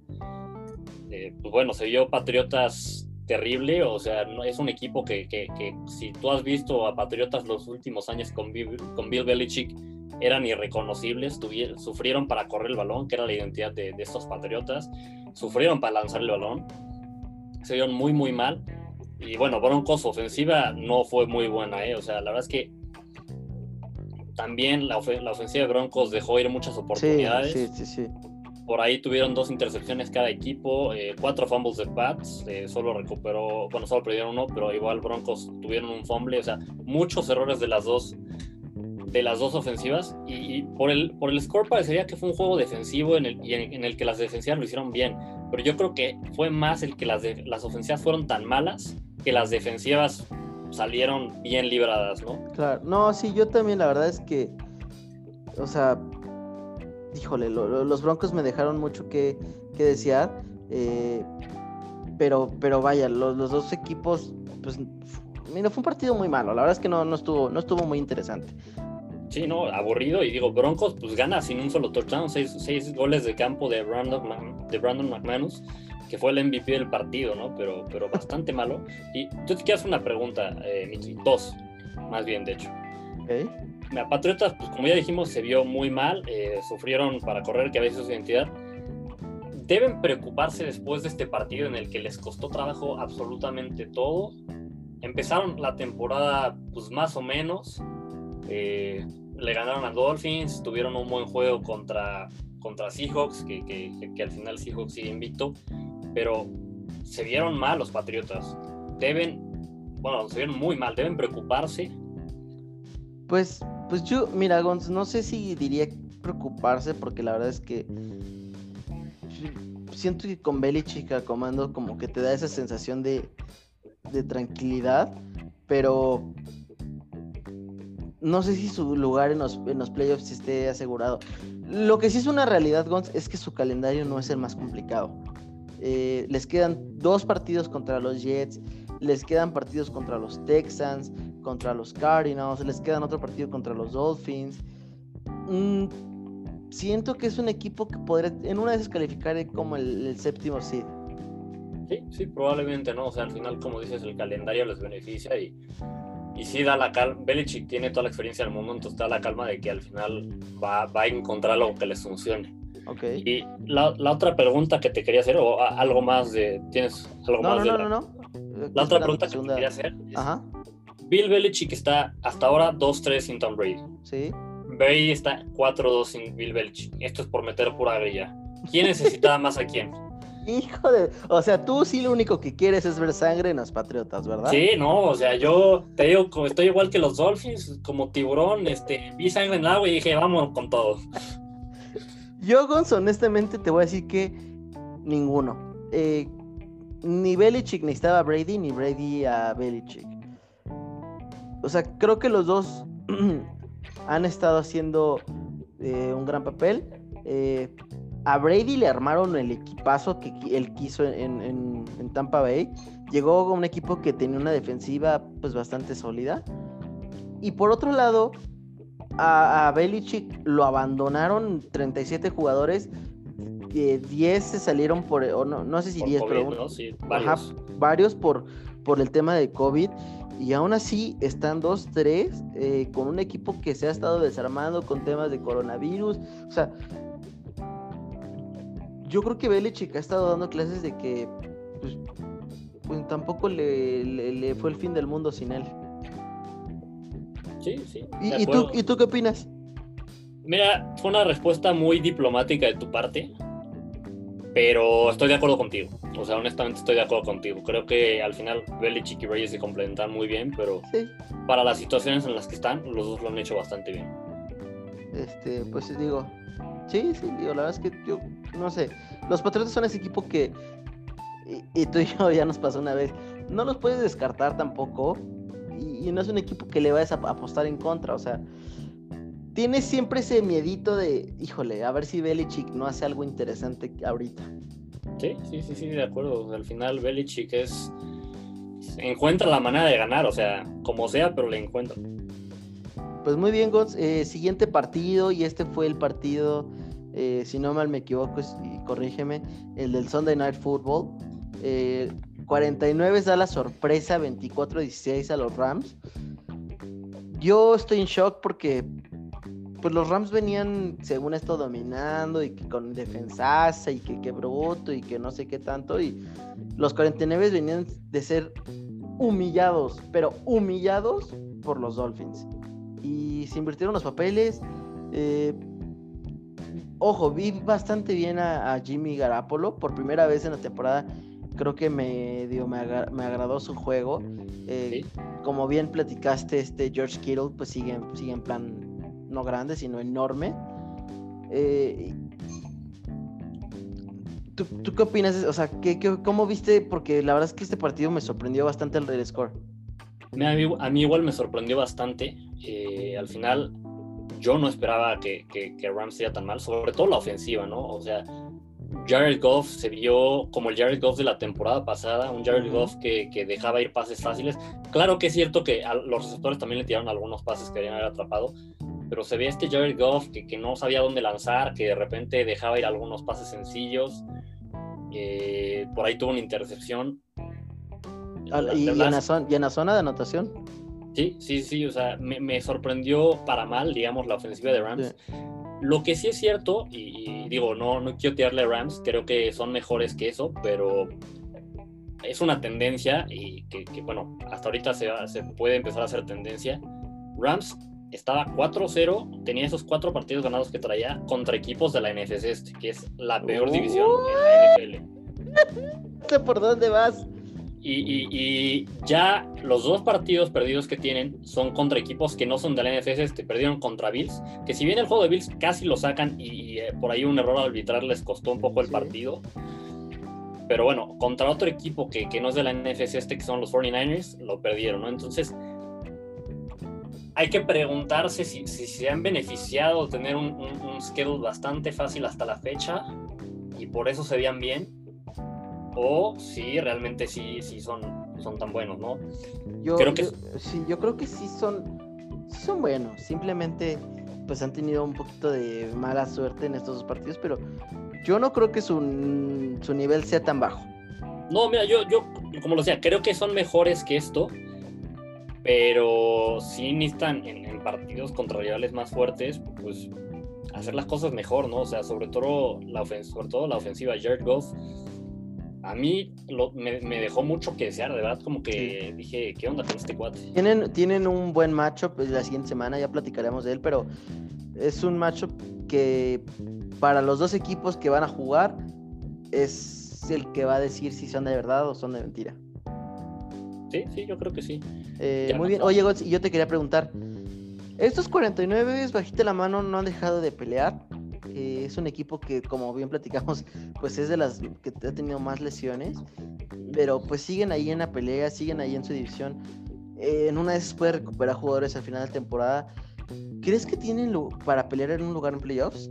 [SPEAKER 2] Eh, pues bueno, se vio Patriotas terrible, o sea, no, es un equipo que, que, que, si tú has visto a Patriotas los últimos años con Bill, con Bill Belichick, eran irreconocibles, tuvieron, sufrieron para correr el balón, que era la identidad de, estos Patriotas, sufrieron para lanzar el balón, se vieron muy, muy mal. Y bueno, Broncos ofensiva no fue muy buena, ¿eh? o sea, la verdad es que también la, ofensiva de Broncos dejó ir muchas oportunidades. Sí, sí, sí, Por ahí tuvieron dos intercepciones cada equipo, eh, cuatro fumbles de Pats, eh, solo recuperó, bueno, solo perdieron uno, pero igual Broncos tuvieron un fumble, o sea, muchos errores de las dos de las dos ofensivas y, por el por el score parecería que fue un juego defensivo en el, en, el que las defensivas lo hicieron bien, pero yo creo que fue más el que las, las ofensivas fueron tan malas que las defensivas salieron bien libradas, ¿no?
[SPEAKER 1] Claro, no, sí, yo también la verdad es que, o sea, híjole, los Broncos me dejaron mucho que, desear, eh, pero, pero vaya, los, dos equipos, pues, mira, fue un partido muy malo, la verdad es que no, no, estuvo, no estuvo muy interesante.
[SPEAKER 2] Sí, no, aburrido. Y digo, Broncos, pues gana sin un solo touchdown, seis, seis goles de campo de Brandon, de Brandon McManus que fue el MVP del partido, ¿no? Pero, pero bastante malo. Y yo te quiero hacer una pregunta, eh, Miki, dos, más bien, de hecho. Okay. Patriotas, pues como ya dijimos, se vio muy mal, eh, sufrieron para correr, que a veces su identidad. ¿Deben preocuparse después de este partido en el que les costó trabajo absolutamente todo? Empezaron la temporada, pues más o menos. Eh, le ganaron a Dolphins, tuvieron un buen juego contra, contra Seahawks, que, que, que al final Seahawks sigue invicto pero se vieron mal los Patriotas. Deben, bueno, se vieron muy mal, deben preocuparse.
[SPEAKER 1] Pues, pues yo, mira, Gonz, no sé si diría preocuparse, porque la verdad es que siento que con Belichick a comando como que te da esa sensación de, de tranquilidad, pero no sé si su lugar en los, en los playoffs esté asegurado. Lo que sí es una realidad, Gonz, es que su calendario no es el más complicado. Eh, les quedan dos partidos contra los Jets, les quedan partidos contra los Texans, contra los Cardinals, les quedan otro partido contra los Dolphins. Mm, siento que es un equipo que podría, en una vez calificar como el, séptimo seed.
[SPEAKER 2] Sí, sí, probablemente no. O sea, al final, como dices, el calendario les beneficia y, y sí da la calma. Belichick tiene toda la experiencia del mundo, entonces da la calma de que al final va, va a encontrar lo que les funcione. Y la, otra pregunta que te quería hacer, o algo más de. ¿Tienes algo más
[SPEAKER 1] no,
[SPEAKER 2] de.?
[SPEAKER 1] No, no, no.
[SPEAKER 2] La otra pregunta que te quería hacer. Ajá. Bill Belichick está hasta ahora 2-3 sin Tom Brady.
[SPEAKER 1] Sí.
[SPEAKER 2] Brady está 4-2 sin Bill Belichick. Esto es por meter pura grilla. ¿Quién necesitaba más a quién?
[SPEAKER 1] Hijo de. O sea, tú sí lo único que quieres es ver sangre en los Patriotas, ¿verdad?
[SPEAKER 2] Sí, no, o sea, yo te digo, estoy igual que los Dolphins, como tiburón, este, vi sangre en el agua y dije, vamos con todo.
[SPEAKER 1] Yo, honestamente te voy a decir que ninguno. Eh, ni Belichick necesitaba a Brady, ni Brady a Belichick. o sea, creo que los dos han estado haciendo eh, un gran papel. Eh, a Brady le armaron el equipazo que él quiso en, Tampa Bay. Llegó un equipo que tenía una defensiva pues bastante sólida. Y por otro lado, a, a Belichick lo abandonaron 37 jugadores. 10 se salieron por, no, no sé si 10, pero
[SPEAKER 2] varios.
[SPEAKER 1] varios por, por el tema de COVID. Y aún así están 2-3 eh, con un equipo que se ha estado desarmando con temas de coronavirus. O sea, yo creo que Belichick ha estado dando clases de que pues, pues tampoco le, fue el fin del mundo sin él.
[SPEAKER 2] Sí, sí.
[SPEAKER 1] ¿Y, tú, ¿Y tú qué opinas?
[SPEAKER 2] Mira, fue una respuesta muy diplomática de tu parte, pero estoy de acuerdo contigo. O sea, honestamente estoy de acuerdo contigo. Creo que al final Belichick y Reyes se complementan muy bien, pero para las situaciones en las que están, los dos lo han hecho bastante bien.
[SPEAKER 1] Este, pues digo, Sí, sí, digo, la verdad es que yo, no sé, los Patriotas son ese equipo que, y, tú y yo ya nos pasó una vez, no los puedes descartar tampoco, y, no es un equipo que le vayas a apostar en contra, o sea, tienes siempre ese miedito de, híjole, a ver si Belichick no hace algo interesante ahorita.
[SPEAKER 2] Sí, sí, sí, sí, de acuerdo. Al final Belichick es encuentra la manera de ganar, o sea, como sea, pero le encuentra.
[SPEAKER 1] Pues muy bien, Gons. Eh, siguiente partido, y este fue el partido, eh, si no mal me equivoco, y corrígeme, el del Sunday Night Football. 49 eh, da la sorpresa, 24-16 a los Rams. Yo estoy en shock porque pues los Rams venían, según esto, dominando y que con defensaza y que, bruto y que no sé qué tanto. Y los 49 venían de ser humillados, pero humillados por los Dolphins y se invirtieron los papeles. Eh, ojo, vi bastante bien a, Jimmy Garapolo por primera vez en la temporada. Creo que me, dio, me, agradó su juego. Eh, como bien platicaste, este George Kittle pues sigue, sigue en plan no grande, sino enorme. Eh, ¿tú, qué opinas? O sea, ¿qué, cómo viste? Porque la verdad es que este partido me sorprendió bastante el, el score.
[SPEAKER 2] A mí, igual me sorprendió bastante. Eh, al final, yo no esperaba que, que, Rams sea tan mal, sobre todo la ofensiva, ¿no? O sea, Jared Goff se vio como el Jared Goff de la temporada pasada, un Jared Goff que, dejaba ir pases fáciles. Claro que es cierto que los receptores también le tiraron algunos pases que habían haber atrapado, pero se ve este Jared Goff que, no sabía dónde lanzar, que de repente dejaba ir algunos pases sencillos. Eh, por ahí tuvo una intercepción.
[SPEAKER 1] ¿Y, en la zona, de anotación?
[SPEAKER 2] Sí, sí, sí, o sea, me, sorprendió para mal, digamos, la ofensiva de Rams. Lo que sí es cierto, y, digo, no, no quiero tirarle a Rams, creo que son mejores que eso, pero es una tendencia y que, bueno, hasta ahorita se, se, puede empezar a hacer tendencia. Rams estaba 4-0, tenía esos cuatro partidos ganados que traía contra equipos de la NFC este, que es la peor división en la NFL.
[SPEAKER 1] No sé por dónde vas.
[SPEAKER 2] Y, ya los dos partidos perdidos que tienen son contra equipos que no son de la NFC, este, perdieron contra Bills, que si bien el juego de Bills casi lo sacan y, eh, por ahí un error arbitral les costó un poco el partido, pero bueno, contra otro equipo que, no es de la NFC este, que son los 49ers, lo perdieron, ¿no? Entonces, hay que preguntarse si, se han beneficiado de tener un, un, un schedule bastante fácil hasta la fecha y por eso se veían bien o si realmente sí, sí son, son tan buenos, ¿no?
[SPEAKER 1] Yo creo que sí, yo creo que sí son, son buenos. Simplemente pues han tenido un poquito de mala suerte en estos dos partidos, pero yo no creo que su, nivel sea tan bajo.
[SPEAKER 2] No, mira, yo, yo, como lo decía, creo que son mejores que esto, pero sí necesitan en, en partidos contra rivales más fuertes, pues hacer las cosas mejor, ¿no? O sea, sobre todo la, sobre todo la ofensiva. Jared Goff a mí me, dejó mucho que desear, de verdad, como que dije, ¿qué onda con este cuate?
[SPEAKER 1] Tienen, tienen un buen matchup pues, la siguiente semana, ya platicaremos de él, pero es un matchup que para los dos equipos que van a jugar es el que va a decir si son de verdad o son de mentira.
[SPEAKER 2] Sí, sí, yo creo que sí.
[SPEAKER 1] Eh, muy bien. Oye, yo te quería preguntar, estos 49 bajita la mano no han dejado de pelear. Eh, es un equipo que, como bien platicamos, pues es de las que ha tenido más lesiones, pero pues siguen ahí en la pelea, siguen ahí en su división. eh, en una de esas puede recuperar jugadores al final de temporada. ¿Crees que tienen para pelear en un lugar en playoffs?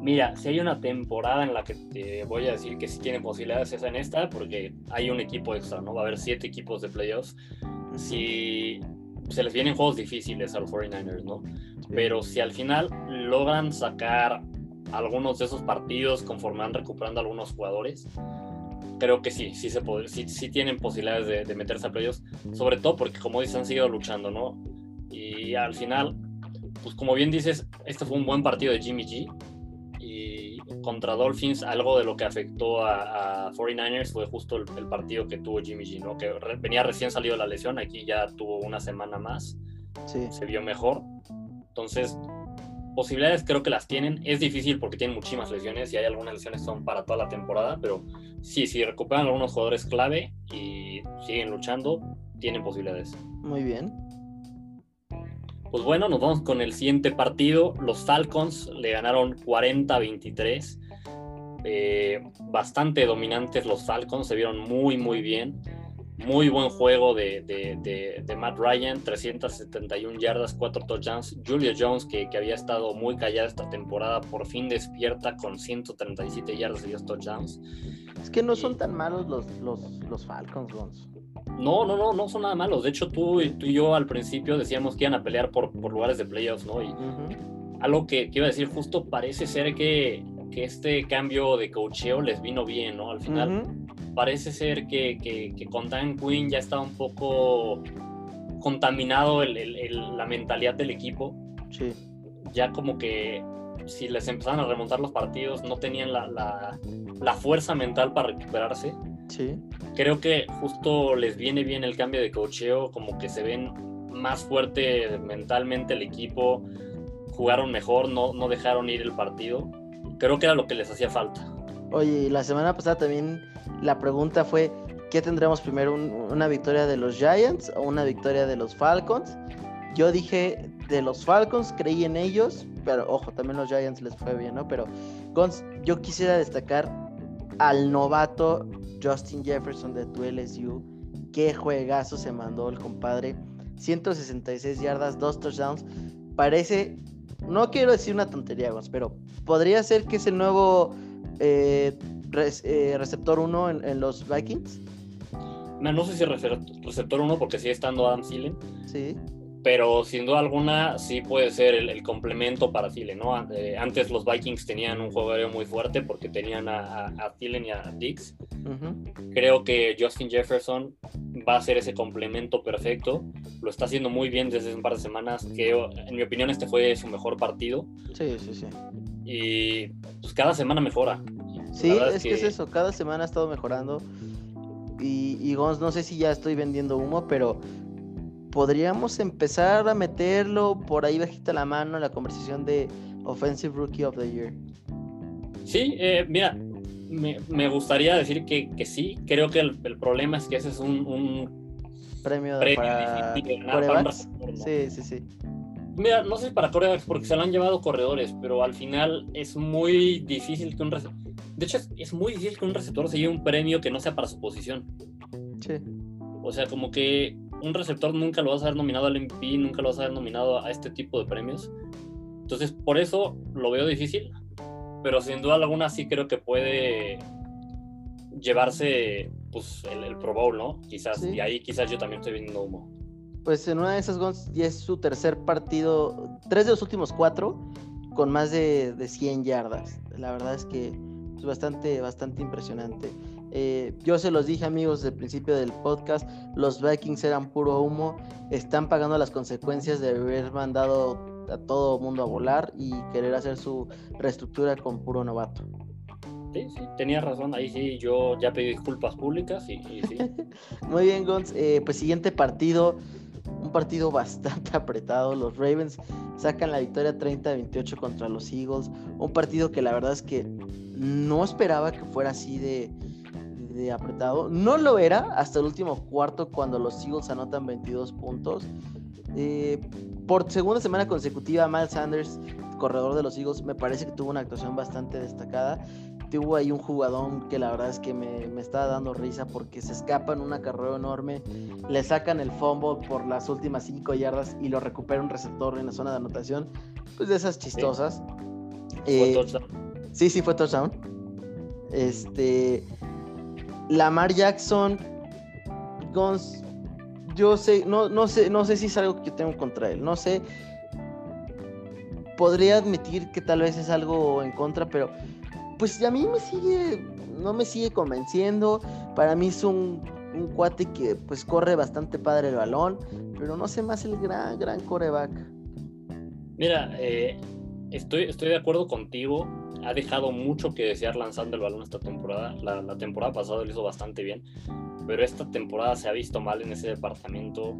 [SPEAKER 2] Mira, si hay una temporada en la que te voy a decir que sí tienen posibilidades es en esta, porque hay un equipo extra, ¿no? Va a haber siete equipos de playoffs. Si se les vienen juegos difíciles a los 49ers, ¿no? Pero si al final logran sacar algunos de esos partidos conforme van recuperando algunos jugadores, creo que sí, sí, se puede, sí, sí tienen posibilidades de, meterse a playoffs, sobre todo porque como dices han seguido luchando, ¿no? Y al final, pues como bien dices, este fue un buen partido de Jimmy G contra Dolphins, algo de lo que afectó a, 49ers fue justo el, partido que tuvo Jimmy G, ¿no? Que venía recién salido de la lesión, aquí ya tuvo una semana más, se vio mejor. Entonces, posibilidades creo que las tienen. Es difícil porque tienen muchísimas lesiones y hay algunas lesiones son para toda la temporada, pero sí, si recuperan algunos jugadores clave y siguen luchando, tienen posibilidades.
[SPEAKER 1] Muy bien.
[SPEAKER 2] Pues bueno, nos vamos con el siguiente partido. Los Falcons le ganaron 40-23. Eh, bastante dominantes los Falcons, se vieron muy, muy bien. Muy buen juego de, de, Matt Ryan, 371 yardas, 4 touchdowns. Julio Jones, que, que, había estado muy callado esta temporada, por fin despierta con 137 yardas y 10 touchdowns.
[SPEAKER 1] Es que no son tan malos los, los, los Falcons, Jones.
[SPEAKER 2] No, no, no, no son nada malos. De hecho, tú, tú y yo al principio decíamos que iban a pelear por, por lugares de playoffs, ¿no? Y algo que, iba a decir justo parece ser que, que, este cambio de cocheo les vino bien, ¿no? Al final parece ser que, que, con Dan Quinn ya estaba un poco contaminado el, la mentalidad del equipo.
[SPEAKER 1] Sí.
[SPEAKER 2] Ya como que si les empezaban a remontar los partidos no tenían la, la, la fuerza mental para recuperarse.
[SPEAKER 1] Sí.
[SPEAKER 2] Creo que justo les viene bien el cambio de cocheo, como que se ven más fuerte mentalmente el equipo, jugaron mejor, no, no dejaron ir el partido. Creo que era lo que les hacía falta.
[SPEAKER 1] Oye, la semana pasada también la pregunta fue, ¿qué tendremos primero? ¿Una victoria de los Giants o una victoria de los Falcons? Yo dije de los Falcons, creí en ellos, pero ojo, también los Giants les fue bien, ¿no? Pero Gons, yo quisiera destacar al novato Justin Jefferson de tu LSU. Qué juegazo se mandó el compadre. 166 yardas, dos touchdowns. Parece, no quiero decir una tontería, pero podría ser que es el nuevo eh, eh, receptor 1 en, los Vikings.
[SPEAKER 2] No, sé si receptor 1 porque sigue estando Adam Thielen.
[SPEAKER 1] Sí
[SPEAKER 2] pero sin duda alguna sí puede ser el, complemento para Thielen, ¿no? Eh, antes los Vikings tenían un juego aéreo muy fuerte porque tenían a, a, Thielen y a Dix. Creo que Justin Jefferson va a ser ese complemento perfecto. Lo está haciendo muy bien desde un par de semanas, que en mi opinión este fue su mejor partido.
[SPEAKER 1] Sí, sí, sí.
[SPEAKER 2] Y pues cada semana mejora.
[SPEAKER 1] Sí, es, que... es eso, cada semana ha estado mejorando. Y, y no sé si ya estoy vendiendo humo, pero podríamos empezar a meterlo por ahí bajita la mano en la conversación de Offensive Rookie of the Year.
[SPEAKER 2] Sí, eh, mira, me, gustaría decir que, que, sí. Creo que el, problema es que ese es un,
[SPEAKER 1] premio, para, Sí, sí, sí.
[SPEAKER 2] Mira, no sé si para corebacks porque se lo han llevado corredores, pero al final es muy difícil que un receptor. De hecho, es, es muy difícil que un receptor se lleve un premio que no sea para su posición.
[SPEAKER 1] Sí.
[SPEAKER 2] O sea, como que un receptor nunca lo vas a ver nominado al MVP, nunca lo vas a ver nominado a este tipo de premios. Entonces, por eso lo veo difícil, pero sin duda alguna sí creo que puede llevarse pues, el, Pro Bowl, ¿no? Quizás, y ahí quizás yo también estoy viendo humo.
[SPEAKER 1] Pues en una de esas, Gons, ya es su tercer partido, tres de los últimos cuatro, con más de, de 100 yardas. La verdad es que es bastante, bastante impresionante. Eh, yo se los dije amigos del principio del podcast, los Vikings eran puro humo, están pagando las consecuencias de haber mandado a todo mundo a volar y querer hacer su reestructura con puro novato.
[SPEAKER 2] Sí, sí, tenía razón, ahí sí, yo ya pedí disculpas públicas y, sí.
[SPEAKER 1] Muy bien, Gons, eh, pues siguiente partido, un partido bastante apretado, los Ravens sacan la victoria 30-28 contra los Eagles, un partido que la verdad es que no esperaba que fuera así de, apretado. No lo era hasta el último cuarto cuando los Eagles anotan 22 puntos. Eh, por segunda semana consecutiva, Miles Sanders, corredor de los Eagles, me parece que tuvo una actuación bastante destacada. tuvo ahí un jugadón que la verdad es que me, me estaba dando risa porque se escapa en una carrera enorme, le sacan el fumble por las últimas cinco yardas y lo recupera un receptor en la zona de anotación, pues de esas chistosas.
[SPEAKER 2] ¿Fue
[SPEAKER 1] Eh,
[SPEAKER 2] touchdown?
[SPEAKER 1] sí, sí fue touchdown. Este, Lamar Jackson, Gons, yo sé, no, no sé, no sé si es algo que tengo contra él, no sé. Podría admitir que tal vez es algo en contra, pero pues a mí me sigue, no me sigue convenciendo. Para mí es un, un cuate que pues corre bastante padre el balón, pero no sé más el gran, gran coreback.
[SPEAKER 2] Mira, eh, estoy, estoy de acuerdo contigo. Ha dejado mucho que desear lanzando el balón esta temporada. La, temporada pasada lo hizo bastante bien, pero esta temporada se ha visto mal en ese departamento.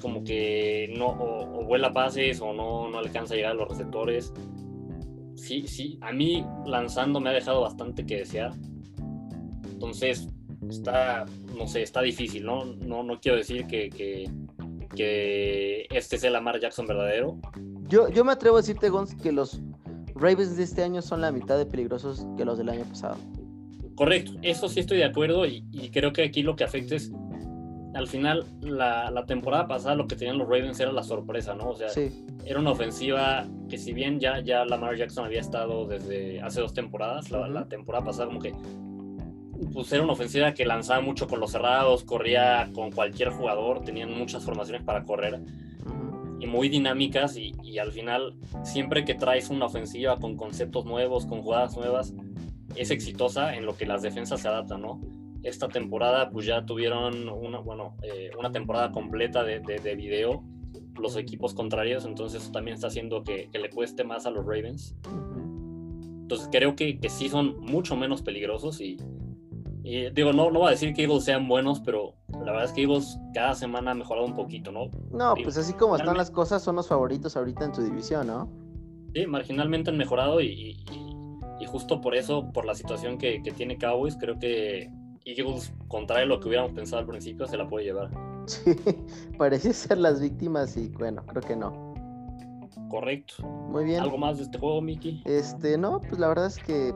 [SPEAKER 2] Como que no, o, o vuela pases o no, no alcanza a llegar a los receptores. Sí, sí, a mí lanzando me ha dejado bastante que desear. Entonces, está, no sé, está difícil, ¿no? No, no quiero decir que, que, que este es el Lamar Jackson verdadero,
[SPEAKER 1] Yo, yo me atrevo a decirte, Gons, que los Ravens de este año son la mitad de peligrosos que los del año pasado.
[SPEAKER 2] Correcto, eso sí estoy de acuerdo y, y creo que aquí lo que afecta es, al final, la, la, temporada pasada lo que tenían los Ravens era la sorpresa, ¿no? O sea,
[SPEAKER 1] Sí,
[SPEAKER 2] era una ofensiva que si bien ya, ya Lamar Jackson había estado desde hace dos temporadas, la, la temporada pasada como que pues era una ofensiva que lanzaba mucho con los cerrados, corría con cualquier jugador, tenían muchas formaciones para correr y muy dinámicas y, y al final siempre que traes una ofensiva con conceptos nuevos, con jugadas nuevas, es exitosa en lo que las defensas se adaptan, ¿no? Esta temporada pues ya tuvieron una, bueno, eh, una temporada completa de, de, de, video los equipos contrarios, entonces eso también está haciendo que, que le cueste más a los Ravens. Entonces creo que, que sí son mucho menos peligrosos y, y digo, no, no voy a decir que Eagles sean buenos, pero la verdad es que Eagles cada semana ha mejorado un poquito, ¿no?
[SPEAKER 1] No,
[SPEAKER 2] Digo,
[SPEAKER 1] pues así como están las cosas, son los favoritos ahorita en su división, ¿no?
[SPEAKER 2] Sí, marginalmente han mejorado y, y- y justo por eso, por la situación que, que tiene Cowboys, creo que Eagles, contrario a lo que hubiéramos pensado al principio, se la puede llevar.
[SPEAKER 1] Sí, parecía ser las víctimas y bueno, creo que no.
[SPEAKER 2] Correcto.
[SPEAKER 1] Muy bien.
[SPEAKER 2] ¿Algo más de este juego, Miki?
[SPEAKER 1] Este, no, pues la verdad es que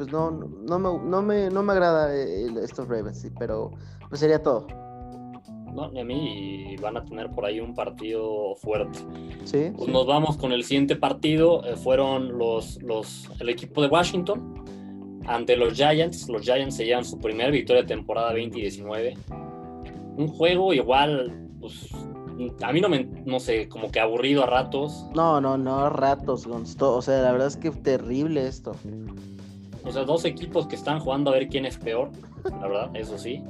[SPEAKER 1] pues no, no, me, no, me, no me agrada eh, estos Ravens, pero pues sería todo.
[SPEAKER 2] No, ni a mí, y van a tener por ahí un partido fuerte.
[SPEAKER 1] ¿Sí?
[SPEAKER 2] Pues nos vamos con el siguiente partido. eh, fueron los, los, el equipo de Washington ante los Giants. Los Giants se llevan su primera victoria de temporada 2019. Un juego igual, pues a mí no me, no sé, como que aburrido a ratos.
[SPEAKER 1] No, no, no, ratos, Gonzo. O sea, la verdad es que terrible esto.
[SPEAKER 2] O sea, dos equipos que están jugando a ver quién es peor, la verdad, eso sí.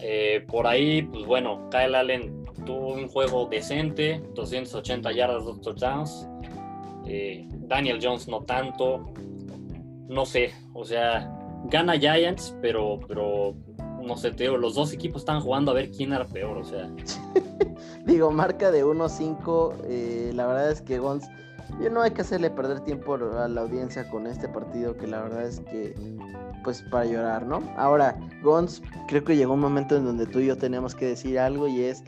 [SPEAKER 2] Eh, por ahí, pues bueno, Kyle Allen tuvo un juego decente, 280 yardas, dos touchdowns. Eh, Daniel Jones no tanto. No sé, o sea, gana Giants, pero, pero no sé, te digo, los dos equipos están jugando a ver quién era peor, o sea.
[SPEAKER 1] Digo, marca de 1-5. eh, la verdad es que Gonz, yo no hay que hacerle perder tiempo a la audiencia con este partido, que la verdad es que, pues para llorar, ¿no? Ahora, Gonz, creo que llegó un momento en donde tú y yo tenemos que decir algo y es,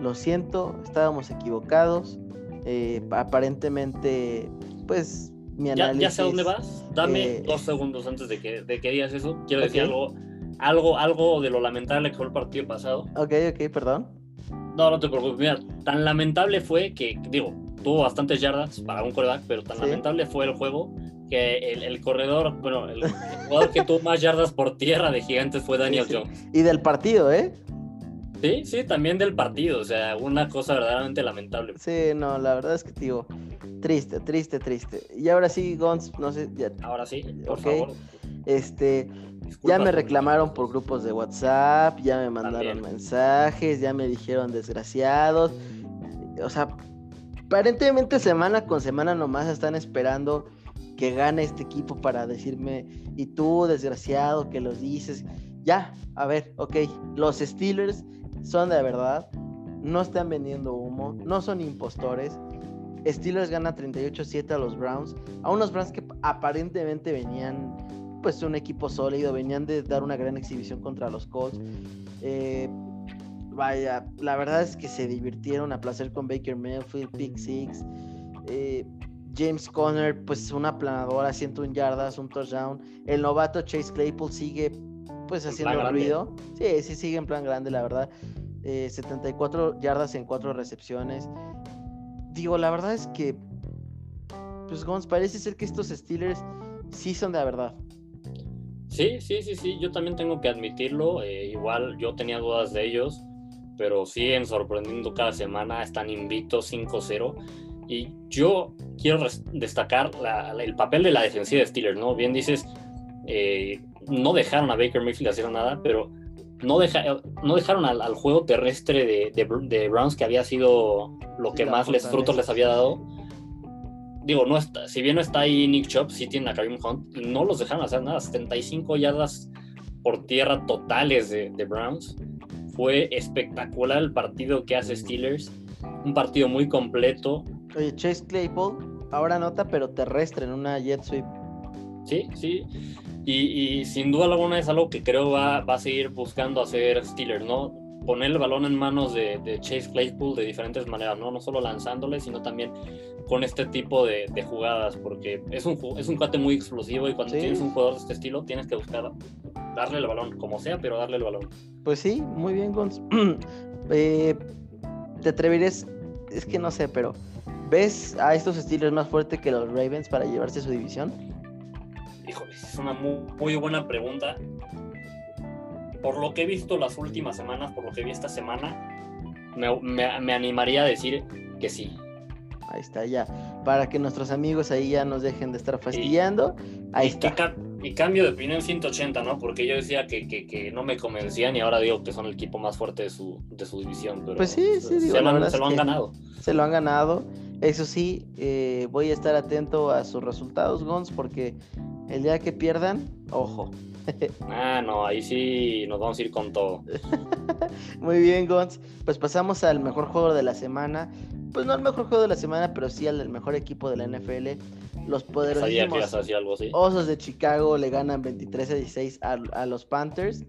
[SPEAKER 1] lo siento, estábamos equivocados. eh, aparentemente, pues mi
[SPEAKER 2] Ya,
[SPEAKER 1] análisis...
[SPEAKER 2] ya sé a dónde vas. Dame
[SPEAKER 1] eh,
[SPEAKER 2] dos segundos antes de que, de que digas eso. Quiero decir algo, algo, algo de lo lamentable que fue el partido pasado.
[SPEAKER 1] Ok, ok, perdón.
[SPEAKER 2] No, no te preocupes. Mira, tan lamentable fue que, digo, tuvo bastantes yardas para un coreback, pero tan
[SPEAKER 1] Sí.
[SPEAKER 2] lamentable fue el juego que el, el corredor, bueno, el, el jugador que tuvo más yardas por tierra de gigantes fue Daniel
[SPEAKER 1] Sí, sí.
[SPEAKER 2] Jones.
[SPEAKER 1] Y del partido, ¿eh?
[SPEAKER 2] Sí, sí, también del partido. O sea, una cosa verdaderamente lamentable.
[SPEAKER 1] Sí, no, la verdad es que, tío, triste, triste, triste. Y ahora sí, Gonz, no sé, ya,
[SPEAKER 2] Ahora sí, por favor.
[SPEAKER 1] este,
[SPEAKER 2] disculpa
[SPEAKER 1] ya me reclamaron por grupos de WhatsApp, ya me mandaron
[SPEAKER 2] También.
[SPEAKER 1] mensajes, ya me dijeron desgraciados. O sea, aparentemente semana con semana nomás están esperando que gane este equipo para decirme, y tú, desgraciado, que los dices. Ya, a ver, ok, los Steelers son de verdad, no están vendiendo humo, no son impostores. Steelers gana 38-7 a los Browns, a unos Browns que aparentemente venían pues un equipo sólido, venían de dar una gran exhibición contra los Colts. Eh, vaya, la verdad es que se divirtieron a placer con Baker Mayfield, Pick Six. Eh, James Conner, pues una planadora, 101 yardas, un touchdown. El novato Chase Claypool sigue pues haciendo ruido. Sí, sí, sigue en plan grande, la verdad. 74 eh, yardas en 4 recepciones. Digo, la verdad es que, pues Gons, parece ser que estos Steelers sí son de la verdad.
[SPEAKER 2] Sí, sí, sí, sí, yo también tengo que admitirlo. Eh, igual yo tenía dudas de ellos, pero siguen sorprendiendo cada semana. Están invictos 5-0. Y yo quiero destacar el papel de la defensiva de Steelers, ¿no? Bien dices, eh, no dejaron a Baker Mayfield hacer nada, pero no, no dejaron al, juego terrestre de, de, Browns, que había sido lo que más les frutos les había dado. Digo, no está, si bien no está ahí Nick Chubb, sí tiene a Karim Hunt, no los dejaron hacer nada. 75 yardas por tierra totales de, de Browns. Fue espectacular el partido que hace Steelers. Un partido muy completo.
[SPEAKER 1] Oye, Chase Claypool, ahora nota, pero terrestre en una jet sweep.
[SPEAKER 2] Sí, sí. Y, sin duda alguna es algo que creo va, va a seguir buscando hacer Steelers, ¿no? Poner el balón en manos de, Chase Claypool de diferentes maneras, ¿no? No solo lanzándole, sino también con este tipo de, jugadas, porque es un, es un cuate muy explosivo y cuando tienes un jugador de este estilo tienes que buscar darle el balón, como sea, pero darle el balón.
[SPEAKER 1] Pues sí, muy bien, Gonz. Eh, te atreverías, es que no sé, pero ¿ves a estos Steelers más fuertes que los Ravens para llevarse su división?
[SPEAKER 2] Híjole, es una muy, buena pregunta. Por lo que he visto las últimas semanas, por lo que vi esta semana, me, animaría a decir que sí.
[SPEAKER 1] Ahí está, ya. Para que nuestros amigos ahí ya nos dejen de estar fastidiando. ahí está.
[SPEAKER 2] y cambio de opinión 180, ¿no? Porque yo decía que, no me convencían y ahora digo que son el equipo más fuerte de su, de su división.
[SPEAKER 1] pues sí, sí,
[SPEAKER 2] digo, se, lo, se lo han ganado.
[SPEAKER 1] Se lo han ganado. Eso sí, eh, voy a estar atento a sus resultados, Gons, porque el día que pierdan, ojo.
[SPEAKER 2] ah, no, ahí sí nos vamos a ir con todo.
[SPEAKER 1] Muy bien, Gons. Pues pasamos al mejor juego de la semana. Pues no el mejor juego de la semana, pero sí al del mejor equipo de la NFL. Los poderosísimos
[SPEAKER 2] algo así.
[SPEAKER 1] Osos de Chicago le ganan 23 a 16 a, los Panthers.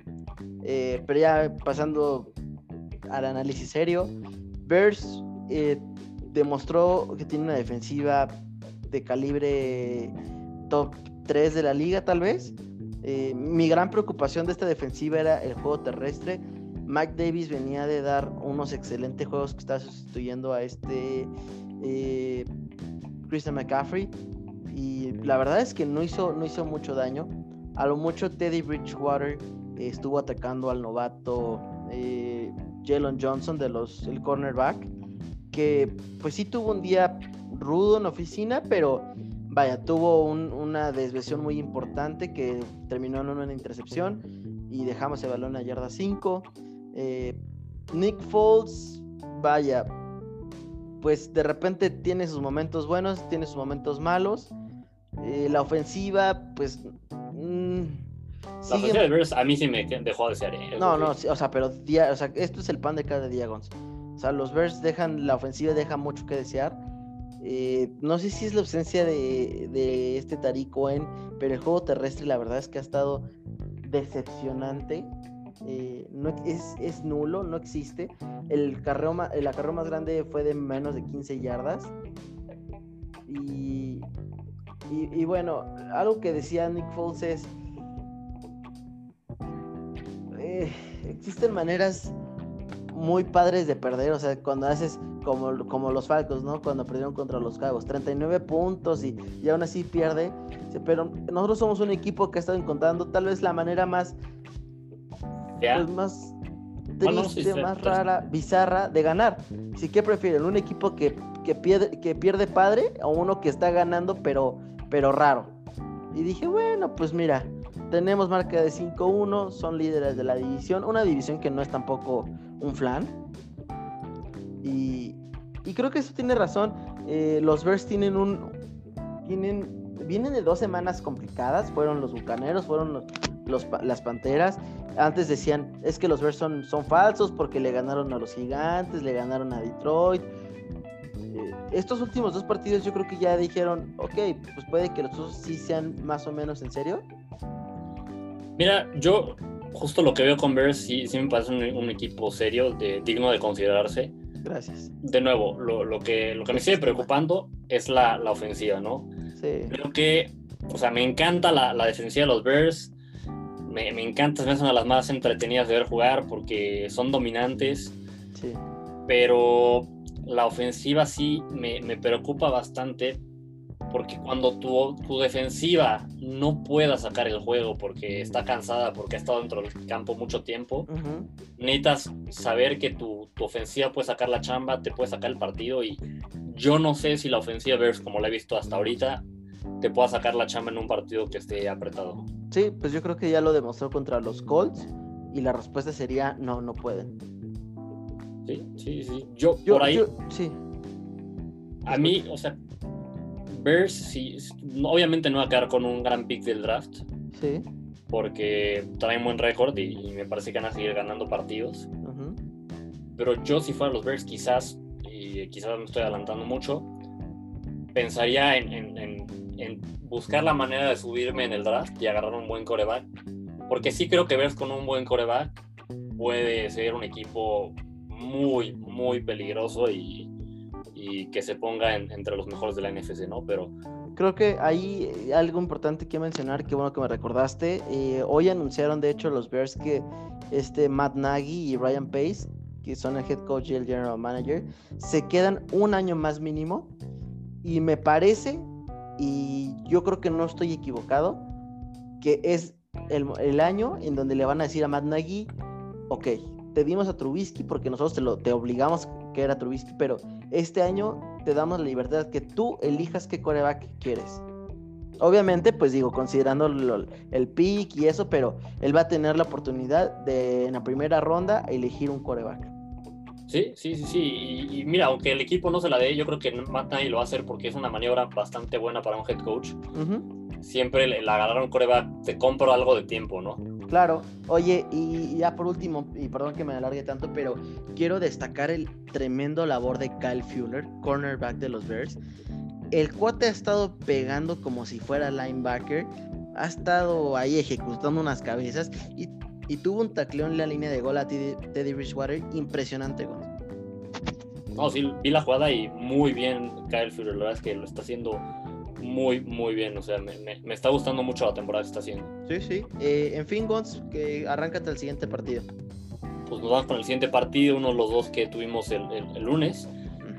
[SPEAKER 1] Eh, pero ya pasando al análisis serio, Bears eh, demostró que tiene una defensiva de calibre top 3 de la liga tal vez. Eh, mi gran preocupación de esta defensiva era el juego terrestre. Mike Davis venía de dar unos excelentes juegos que está sustituyendo a este eh, Christian McCaffrey. Y la verdad es que no hizo, no hizo mucho daño. A lo mucho Teddy Bridgewater estuvo atacando al novato eh, Jalen Johnson de los el cornerback. Que pues sí tuvo un día rudo en oficina, pero vaya, tuvo una desviación muy importante que terminó en una intercepción y dejamos el balón a yarda 5. Eh, Nick Foles, vaya, pues de repente tiene sus momentos buenos, tiene sus momentos malos. Eh, la ofensiva, pues...
[SPEAKER 2] Mm, la ofensiva de Bears a mí sí me dejó de ser.
[SPEAKER 1] ¿eh? No, no, o sea, pero o sea, esto es el pan de cada día, Gonz. O sea, los Bears dejan, la ofensiva deja mucho que desear eh, no sé si es la ausencia de, este Tariq Cohen, pero el juego terrestre la verdad es que ha estado decepcionante. Eh, no, es, nulo, no existe. El carreo, el acarreo más grande fue de menos de 15 yardas. Y, y, bueno, algo que decía Nick Foles es, eh, existen maneras muy padres de perder, o sea, cuando haces como, como los Falcos, ¿no? Cuando perdieron contra los Cabos, 39 puntos y, y aún así pierde. Pero nosotros somos un equipo que ha estado encontrando tal vez la manera más, pues, más triste, más rara, bizarra de ganar. Si que prefieren, un equipo que, que, pierde, que pierde padre o uno que está ganando pero, pero raro. Y dije, bueno, pues mira, tenemos marca de 5-1, son líderes de la división, una división que no es tampoco un flan. Y, creo que eso tiene razón. Eh, los Bears tienen un. Tienen, vienen de dos semanas complicadas. Fueron los bucaneros, fueron los, las panteras. Antes decían, es que los Bears son, son falsos porque le ganaron a los gigantes, le ganaron a Detroit. Eh, estos últimos dos partidos yo creo que ya dijeron, ok, pues puede que los dos sí sean más o menos en serio.
[SPEAKER 2] Mira, yo justo lo que veo con Bears sí, sí me parece un, equipo serio, de, digno de considerarse.
[SPEAKER 1] Gracias.
[SPEAKER 2] De nuevo, lo, que, lo que me sigue preocupando es la, la ofensiva, ¿no?
[SPEAKER 1] Sí.
[SPEAKER 2] Creo que, o sea, me encanta la, la defensiva de los Bears. Me, me encanta, es una de las más entretenidas de ver jugar porque son dominantes.
[SPEAKER 1] Sí.
[SPEAKER 2] Pero la ofensiva sí me, me preocupa bastante porque cuando tu, tu, defensiva no pueda sacar el juego porque está cansada, porque ha estado dentro del campo mucho tiempo,
[SPEAKER 1] Uh -huh.
[SPEAKER 2] necesitas saber que tu, tu, ofensiva puede sacar la chamba, te puede sacar el partido y yo no sé si la ofensiva Bears, como la he visto hasta ahorita, te pueda sacar la chamba en un partido que esté apretado.
[SPEAKER 1] Sí, pues yo creo que ya lo demostró contra los Colts y la respuesta sería no, no pueden.
[SPEAKER 2] Sí, sí, sí. Yo,
[SPEAKER 1] Yo,
[SPEAKER 2] por ahí,
[SPEAKER 1] yo- sí,
[SPEAKER 2] a mí, o sea, Bears, sí, obviamente no va a quedar con un gran pick del draft,
[SPEAKER 1] sí.
[SPEAKER 2] porque traen buen récord y, y me parece que van a seguir ganando partidos. Pero yo, si fuera los Bears, quizás, y quizás me estoy adelantando mucho, pensaría en, en- en- en buscar la manera de subirme en el draft y agarrar un buen coreback. Porque sí creo que Bears con un buen coreback puede ser un equipo muy, muy peligroso y, y que se ponga en- entre los mejores de la NFC, ¿no? Pero
[SPEAKER 1] Creo que hay algo importante que mencionar, que bueno que me recordaste. eh, hoy anunciaron, de hecho, los Bears que este Matt Nagy y Ryan Pace, que son el head coach y el general manager, se quedan un año más mínimo. Y me parece, y yo creo que no estoy equivocado, que es el, el año en donde le van a decir a Matt Nagy, ok, te dimos a Trubisky porque nosotros te, lo, te obligamos que era Trubisky, pero este año te damos la libertad que tú elijas qué coreback quieres. Obviamente, pues digo, considerando lo- el pick y eso, pero él va a tener la oportunidad de en la primera ronda elegir un coreback.
[SPEAKER 2] sí, sí, sí, sí. Y, y mira, aunque el equipo no se la dé, yo creo que Matt Nagy lo va a hacer porque es una maniobra bastante buena para un head coach. Siempre el, el agarrar un coreback, te compro algo de tiempo, ¿no?
[SPEAKER 1] Claro, oye, y ya por último, y perdón que me alargue tanto, pero quiero destacar el tremendo labor de Kyle Fuller, cornerback de los Bears. El cuate ha estado pegando como si fuera linebacker, ha estado ahí ejecutando unas cabezas y, tuvo un tacleón en la línea de gol a Teddy, Bridgewater impresionante, güey.
[SPEAKER 2] No, sí, vi la jugada y muy bien Kyle Fuller. La verdad es que lo está haciendo muy, muy bien. O sea, me, me- me está gustando mucho la temporada que está haciendo.
[SPEAKER 1] Sí, sí. Eh, en fin, Gons, que arráncate el siguiente partido.
[SPEAKER 2] Pues nos vamos con el siguiente partido, uno de los dos que tuvimos el, el- el lunes,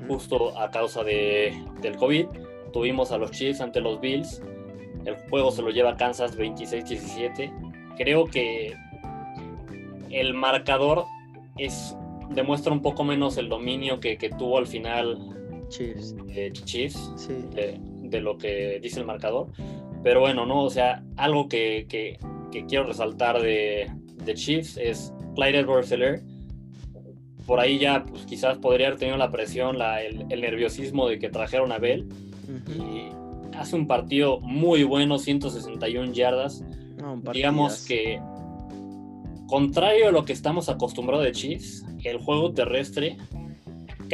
[SPEAKER 2] justo a causa de, del COVID. Tuvimos a los Chiefs ante los Bills. El juego se lo lleva Kansas 26-17. Creo que el marcador es, demuestra un poco menos el dominio que, que tuvo al final
[SPEAKER 1] Chiefs.
[SPEAKER 2] eh, Chiefs.
[SPEAKER 1] Sí.
[SPEAKER 2] de, de lo que dice el marcador. Pero bueno, no, o sea, algo que, que- que quiero resaltar de, de Chiefs es Clyde edwards Por ahí ya, pues quizás podría haber tenido la presión, la- el, el nerviosismo de que trajeron a Bell. Y hace un partido muy bueno, 161 yardas.
[SPEAKER 1] No,
[SPEAKER 2] Digamos que, contrario a lo que estamos acostumbrados de Chiefs, el juego terrestre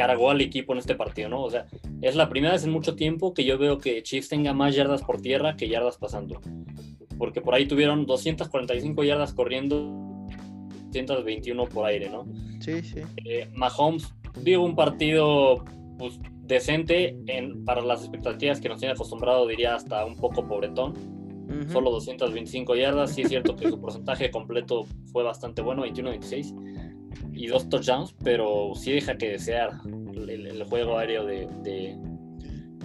[SPEAKER 2] cargó al equipo en este partido, ¿no? O sea, es la primera vez en mucho tiempo que yo veo que Chiefs tenga más yardas por tierra que yardas pasando. Porque por ahí tuvieron 245 yardas corriendo, 221 por aire, ¿no?
[SPEAKER 1] Sí, sí.
[SPEAKER 2] Eh, Mahomes dio un partido pues, decente en, para las expectativas que nos tiene acostumbrado, diría hasta un poco pobretón
[SPEAKER 1] Ujú.
[SPEAKER 2] solo 225 yardas. Sí es cierto que su porcentaje completo fue bastante bueno, 21-26 y dos touchdowns, pero sí deja que desear el, el juego aéreo de, de-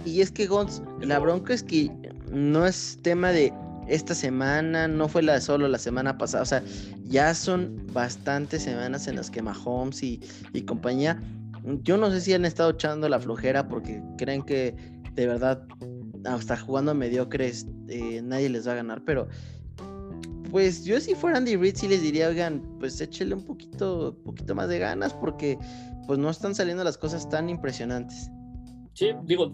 [SPEAKER 1] Y es que Gons, la bronca es que no es tema de esta semana, no fue la solo la semana pasada, o sea, ya son bastantes semanas en las que Mahomes y, y compañía, yo no sé si han estado echando la flojera porque creen que de verdad hasta jugando mediocres eh, nadie les va a ganar, pero pues yo si fuera Andy Reid sí les diría, oigan, pues échele un poquito, poquito más de ganas porque pues no están saliendo las cosas tan impresionantes.
[SPEAKER 2] Sí, digo,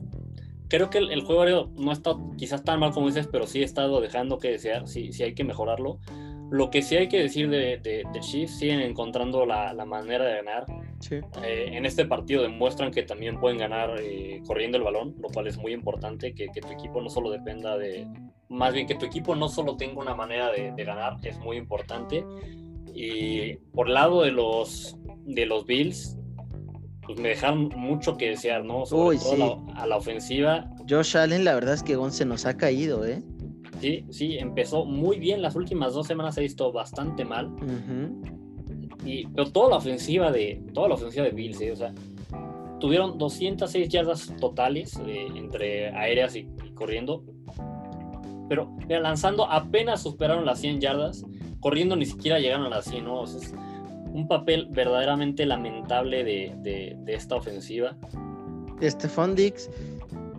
[SPEAKER 2] creo que el, el juego aéreo no estado quizás tan mal como dices, pero sí ha estado dejando que desear, sí, sí hay que mejorarlo. Lo que sí hay que decir de, de, de Chiefs, siguen encontrando la, la manera de ganar.
[SPEAKER 1] Sí.
[SPEAKER 2] Eh, en este partido demuestran que también pueden ganar eh, corriendo el balón, lo cual es muy importante, que, que, tu equipo no solo dependa de, más bien que tu equipo no solo tenga una manera de, de ganar, es muy importante. Y por el lado de los, de los Bills, pues me dejaron mucho que desear, ¿no? Sobre
[SPEAKER 1] Uy,
[SPEAKER 2] todo
[SPEAKER 1] sí.
[SPEAKER 2] la- a la ofensiva,
[SPEAKER 1] Josh Allen, la verdad es que Gon se nos ha caído, ¿eh?
[SPEAKER 2] Sí, sí, empezó muy bien. Las últimas dos semanas se ha visto bastante mal. Y, pero toda la ofensiva de toda la ofensiva de Bills, ¿eh? o sea, tuvieron 206 yardas totales eh, entre aéreas y, corriendo. Pero lanzando apenas superaron las 100 yardas, corriendo ni siquiera llegaron a las 100, ¿no? es un papel verdaderamente lamentable de, de, de esta ofensiva.
[SPEAKER 1] Stephon Dix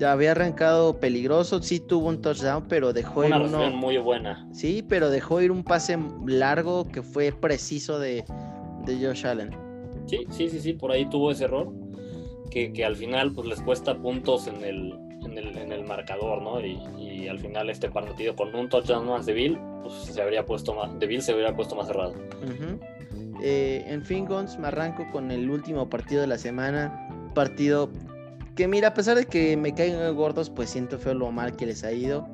[SPEAKER 1] había arrancado peligroso, sí tuvo un touchdown, pero dejó
[SPEAKER 2] ir
[SPEAKER 1] uno.
[SPEAKER 2] muy buena.
[SPEAKER 1] Sí, pero dejó ir un pase largo que fue preciso de, de Josh Allen.
[SPEAKER 2] Sí, sí, sí, sí, por ahí tuvo ese error. Que, que al final pues les cuesta puntos en el, en el, en el marcador, ¿no? Y, y, al final este partido con un touchdown más de Bill, pues se habría puesto más, de Bill se habría puesto más cerrado.
[SPEAKER 1] Eh, en fin, Gons, me arranco con el último partido de la semana. Partido que mira, a pesar de que me caigan gordos, pues siento feo lo mal que les ha ido.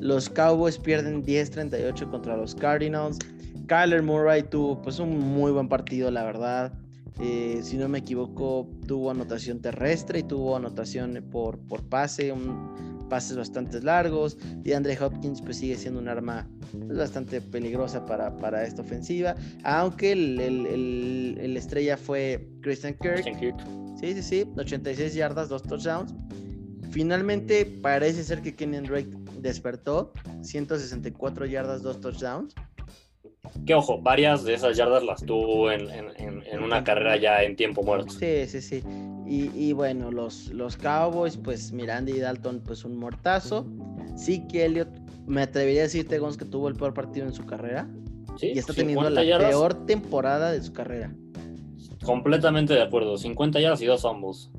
[SPEAKER 1] Los Cowboys pierden 10-38 contra los Cardinals. Kyler Murray tuvo pues un muy buen partido, la verdad. Eh, si no me equivoco, tuvo anotación terrestre y tuvo anotación por, por pase, un, pases bastante largos. Y Andre Hopkins pues sigue siendo un arma pues, bastante peligrosa para, para, esta ofensiva. Aunque el, el, el, estrella fue Christian Kirk. Christian Kirk Sí, sí, sí, 86 yardas, dos touchdowns. Finalmente parece ser que Kenyon Drake despertó, 164 yardas, dos touchdowns.
[SPEAKER 2] Que ojo, varias de esas yardas las tuvo en, una carrera ya en tiempo muerto.
[SPEAKER 1] Sí, sí, sí. Y, bueno, los, los Cowboys, pues Miranda y Dalton, pues un mortazo. Sí que Elliot, me atrevería a decirte, Gons, que tuvo el peor partido en su carrera. Sí, y está teniendo la peor temporada de su carrera.
[SPEAKER 2] Completamente de acuerdo, 50 yardas y dos ambos.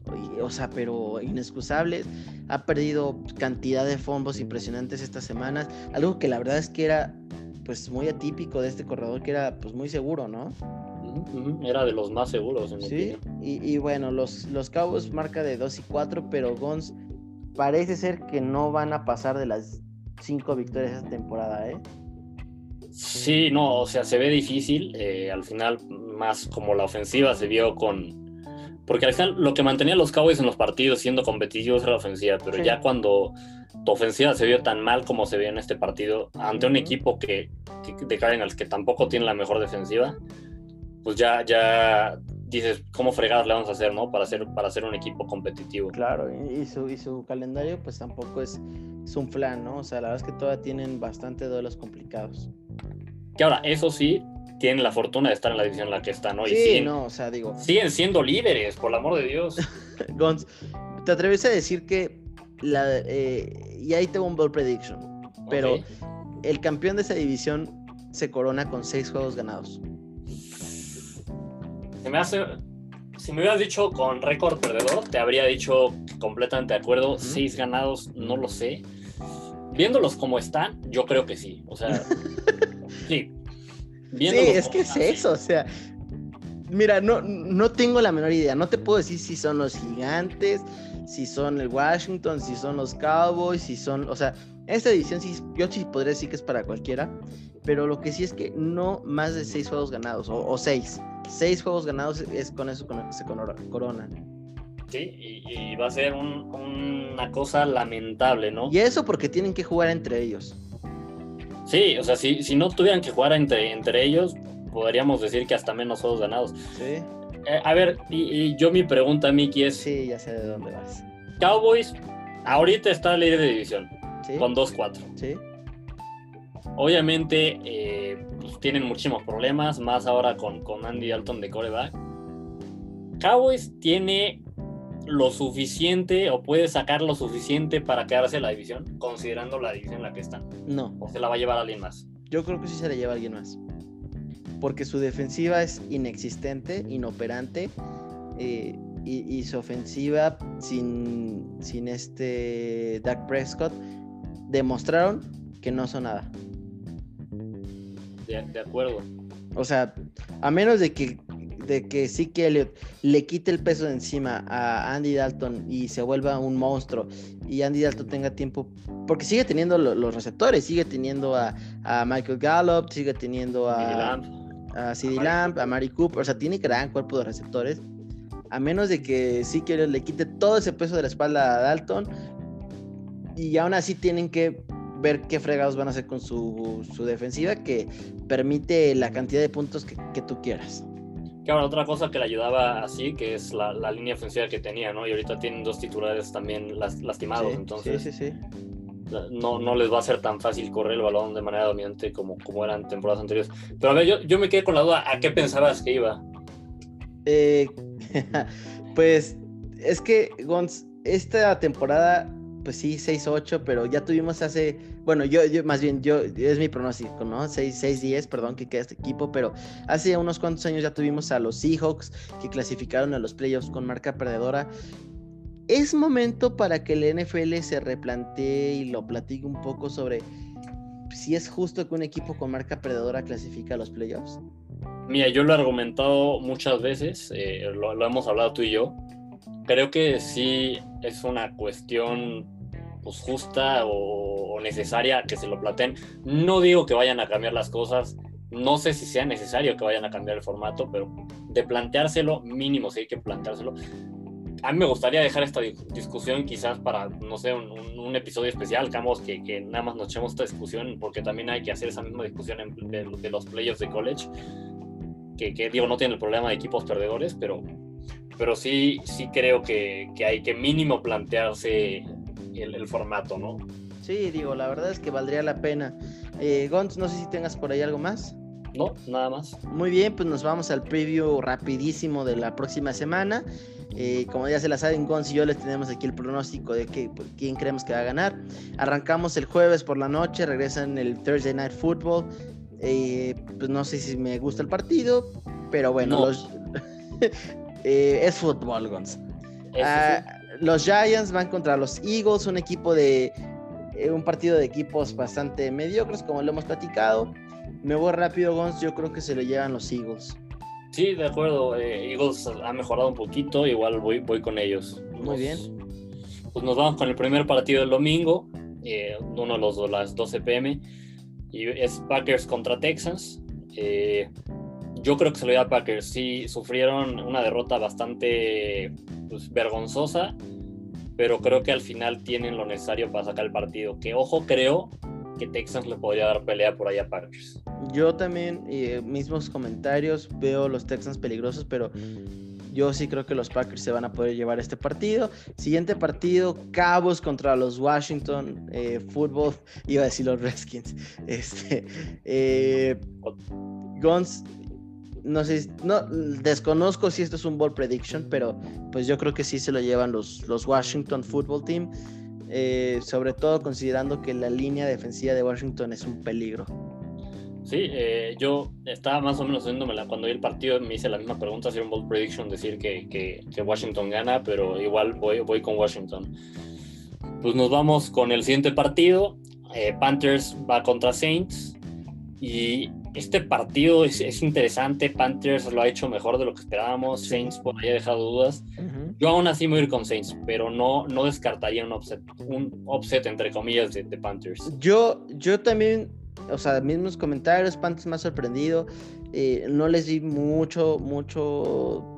[SPEAKER 1] O sea, pero inexcusables. Ha perdido cantidad de fomos impresionantes estas semanas. Algo que la verdad es que era pues muy atípico de este corredor, que era pues muy seguro, ¿no?
[SPEAKER 2] Era de los más seguros. En
[SPEAKER 1] sí, y, y, bueno, los, los Cabos marca de 2 y 4, pero Gons parece ser que no van a pasar de las 5 victorias esta temporada, ¿eh?
[SPEAKER 2] Sí, no, o sea, se ve difícil. Eh, al final, más como la ofensiva se vio con. Porque al final lo que mantenía a los Cowboys en los partidos siendo competitivos era la ofensiva, pero ya cuando tu ofensiva se vio tan mal como se vio en este partido, ante un equipo que, que de Cardinals que tampoco tiene la mejor defensiva, pues ya, ya dices, ¿cómo fregados le vamos a hacer, no? Para ser, para ser un equipo competitivo.
[SPEAKER 1] Claro, y su, y su calendario pues tampoco es, es un flan, ¿no? O sea, la verdad es que todavía tienen bastante duelos complicados.
[SPEAKER 2] Que ahora, eso sí, tienen la fortuna de estar en la división en la que están, ¿no?
[SPEAKER 1] sí, no, o sea, digo.
[SPEAKER 2] Siguen siendo líderes, por el amor de Dios.
[SPEAKER 1] Gons, ¿te atreves a decir que la. Eh, y ahí tengo un ball prediction, pero el campeón de esa división se corona con seis juegos ganados.
[SPEAKER 2] Se me hace. Si me hubieras dicho con récord perdedor, te habría dicho completamente de acuerdo. Seis ganados, no lo sé. Viéndolos como están, yo creo que sí. O sea, sí.
[SPEAKER 1] sí, es que es eso, o sea. Mira, no, no tengo la menor idea. No te puedo decir si son los gigantes, si son el Washington, si son los Cowboys, si son. O sea, esta edición sí, yo sí podría decir que es para cualquiera. Pero lo que sí es que no más de seis juegos ganados, o, seis. Seis juegos ganados es con eso con se coronan.
[SPEAKER 2] Sí, y, va a ser una cosa lamentable, ¿no?
[SPEAKER 1] Y eso porque tienen que jugar entre ellos.
[SPEAKER 2] Sí, o sea, si, si no tuvieran que jugar entre, entre ellos, podríamos decir que hasta menos juegos ganados.
[SPEAKER 1] Sí.
[SPEAKER 2] Eh, a ver, y, yo mi pregunta, Miki, es...
[SPEAKER 1] Sí, ya sé de dónde vas.
[SPEAKER 2] Cowboys, ahorita está líder de división, con 2-4.
[SPEAKER 1] Sí.
[SPEAKER 2] Obviamente, eh, pues, tienen muchísimos problemas, más ahora con, con Andy Dalton de coreback. Cowboys tiene lo suficiente o puede sacar lo suficiente para quedarse en la división, considerando la división en la que están?
[SPEAKER 1] No.
[SPEAKER 2] ¿O se la va a llevar alguien más?
[SPEAKER 1] Yo creo que sí se la lleva alguien más. Porque su defensiva es inexistente, inoperante. Eh, y, su ofensiva sin, sin este Dak Prescott demostraron que no son nada.
[SPEAKER 2] de acuerdo.
[SPEAKER 1] O sea, a menos de que de que sí que Elliot le quite el peso de encima a Andy Dalton y se vuelva un monstruo y Andy Dalton tenga tiempo, porque sigue teniendo los receptores, sigue teniendo a, Michael Gallup, sigue teniendo a, a CD Lamp, a Mari Cooper, o sea, tiene gran cuerpo de receptores. A menos de que sí que le quite todo ese peso de la espalda a Dalton, y aún así tienen que ver qué fregados van a hacer con su, su defensiva que permite la cantidad de puntos que, que tú quieras.
[SPEAKER 2] Ahora otra cosa que le ayudaba así, que es la, la, línea ofensiva que tenía, ¿no? Y ahorita tienen dos titulares también las, lastimados,
[SPEAKER 1] Sí,
[SPEAKER 2] entonces
[SPEAKER 1] sí, sí, sí.
[SPEAKER 2] no, no les va a ser tan fácil correr el balón de manera dominante como, como eran temporadas anteriores. Pero a ver, yo, yo me quedé con la duda, ¿a qué pensabas que iba?
[SPEAKER 1] Eh, pues es que, Gons, esta temporada, pues sí, 6-8, pero ya tuvimos hace, bueno, yo, más bien, yo, es mi pronóstico, ¿no? 6-10, perdón, que queda este equipo, pero hace unos cuantos años ya tuvimos a los Seahawks que clasificaron a los playoffs con marca perdedora. Es momento para que el NFL se replantee y lo platique un poco sobre si es justo que un equipo con marca perdedora clasifica a los playoffs.
[SPEAKER 2] Mira, yo lo he argumentado muchas veces, eh, lo, lo, hemos hablado tú y yo. Creo que sí es una cuestión pues, justa o, o, necesaria que se lo planteen. No digo que vayan a cambiar las cosas, no sé si sea necesario que vayan a cambiar el formato, pero de planteárselo, mínimo si hay que planteárselo. A mí me gustaría dejar esta discusión quizás para, no sé, un, un, un episodio especial, Camos, que, que, nada más nos echemos esta discusión, porque también hay que hacer esa misma discusión en, de, de los playoffs de college que, que, digo, no tiene el problema de equipos perdedores, pero, pero sí, sí creo que, que hay que mínimo plantearse el, el, formato, ¿no?
[SPEAKER 1] Sí, digo, la verdad es que valdría la pena. Eh, Gons, no sé si tengas por ahí algo más.
[SPEAKER 2] No, nada más.
[SPEAKER 1] Muy bien, pues nos vamos al preview rapidísimo de la próxima semana. Eh, como ya se la saben, Gons y yo les tenemos aquí el pronóstico de que, quién creemos que va a ganar. Arrancamos el jueves por la noche, regresan el Thursday Night Football. Eh, pues no sé si me gusta el partido, pero bueno,
[SPEAKER 2] No.
[SPEAKER 1] los... eh, es fútbol.
[SPEAKER 2] Eso
[SPEAKER 1] Ah. Los Giants van contra los Eagles, un equipo de eh, un partido de equipos bastante mediocres, como lo hemos platicado. Me voy rápido, Gons. Yo creo que se lo llevan los Eagles.
[SPEAKER 2] Sí, de acuerdo. eh, Eagles ha mejorado un poquito, igual voy, voy con ellos.
[SPEAKER 1] Muy bien.
[SPEAKER 2] Pues nos vamos con el primer partido del domingo, eh, uno de los las 12 pm, y es Packers contra Texans. Yo creo que se lo lleva Packers. Sí, sufrieron una derrota bastante pues, vergonzosa, pero creo que al final tienen lo necesario para sacar el partido. Que ojo, creo que Texans le podría dar pelea por ahí a Packers.
[SPEAKER 1] Yo también, eh, mismos comentarios, veo los Texans peligrosos, pero yo sí creo que los Packers se van a poder llevar este partido. Siguiente partido, Cabos contra los Washington eh, Football, iba a decir los Redskins. Este, eh, Gons, no sé, no, desconozco si esto es un ball prediction, pero pues yo creo que sí se lo llevan los, los Washington Football Team. eh, sobre todo considerando que la línea defensiva de Washington es un peligro.
[SPEAKER 2] Sí, eh, yo estaba más o menos haciéndomela cuando vi el partido, me hice la misma pregunta, si era un bold prediction, decir que, que, Washington gana, pero igual voy, voy con Washington. Pues nos vamos con el siguiente partido, eh, Panthers va contra Saints, y este partido es, es, interesante, Panthers lo ha hecho mejor de lo que esperábamos, Saints por ahí ha dejado dudas. Uh -huh. Yo aún así me voy a ir con Saints, pero no, no descartaría un offset, un offset entre comillas de, de Panthers.
[SPEAKER 1] Yo, yo también o sea, mismos comentarios, Panthers más sorprendido. Eh, no les di mucho, mucho.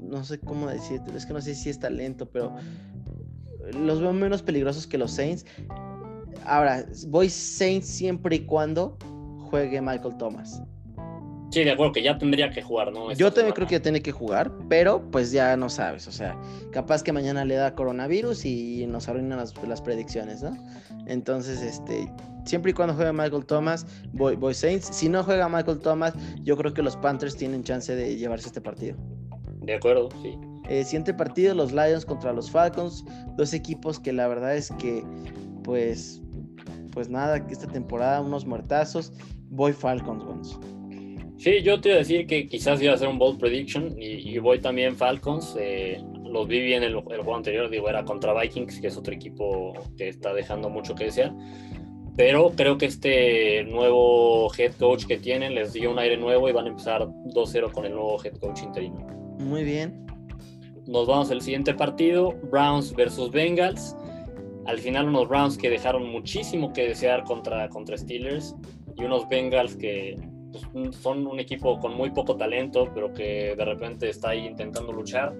[SPEAKER 1] No sé cómo decirte, es que no sé si es talento, pero los veo menos peligrosos que los Saints. Ahora, voy Saints siempre y cuando juegue Michael Thomas.
[SPEAKER 2] Sí, de acuerdo, que ya tendría que jugar, ¿no?
[SPEAKER 1] Esta Yo también semana. creo que ya tiene que jugar, pero pues ya no sabes, o sea, capaz que mañana le da coronavirus y nos arruinan las, las predicciones, ¿no? Entonces, este, siempre y cuando juegue Michael Thomas, voy, voy Saints. Si no juega Michael Thomas, yo creo que los Panthers tienen chance de llevarse este partido.
[SPEAKER 2] De acuerdo, sí.
[SPEAKER 1] Eh, siguiente partido, los Lions contra los Falcons, dos equipos que la verdad es que, pues, pues nada, que esta temporada unos muertazos, voy Falcons, Gons.
[SPEAKER 2] Sí, yo te iba a decir que quizás iba a hacer un bold prediction y, y voy también Falcons. Eh, los vi bien el, el, juego anterior, digo, era contra Vikings, que es otro equipo que está dejando mucho que desear. Pero creo que este nuevo head coach que tienen les dio un aire nuevo y van a empezar 2-0 con el nuevo head coach interino.
[SPEAKER 1] Muy bien.
[SPEAKER 2] Nos vamos al siguiente partido, Browns versus Bengals. Al final unos Browns que dejaron muchísimo que desear contra, contra Steelers y unos Bengals que pues, son un equipo con muy poco talento, pero que de repente está ahí intentando luchar.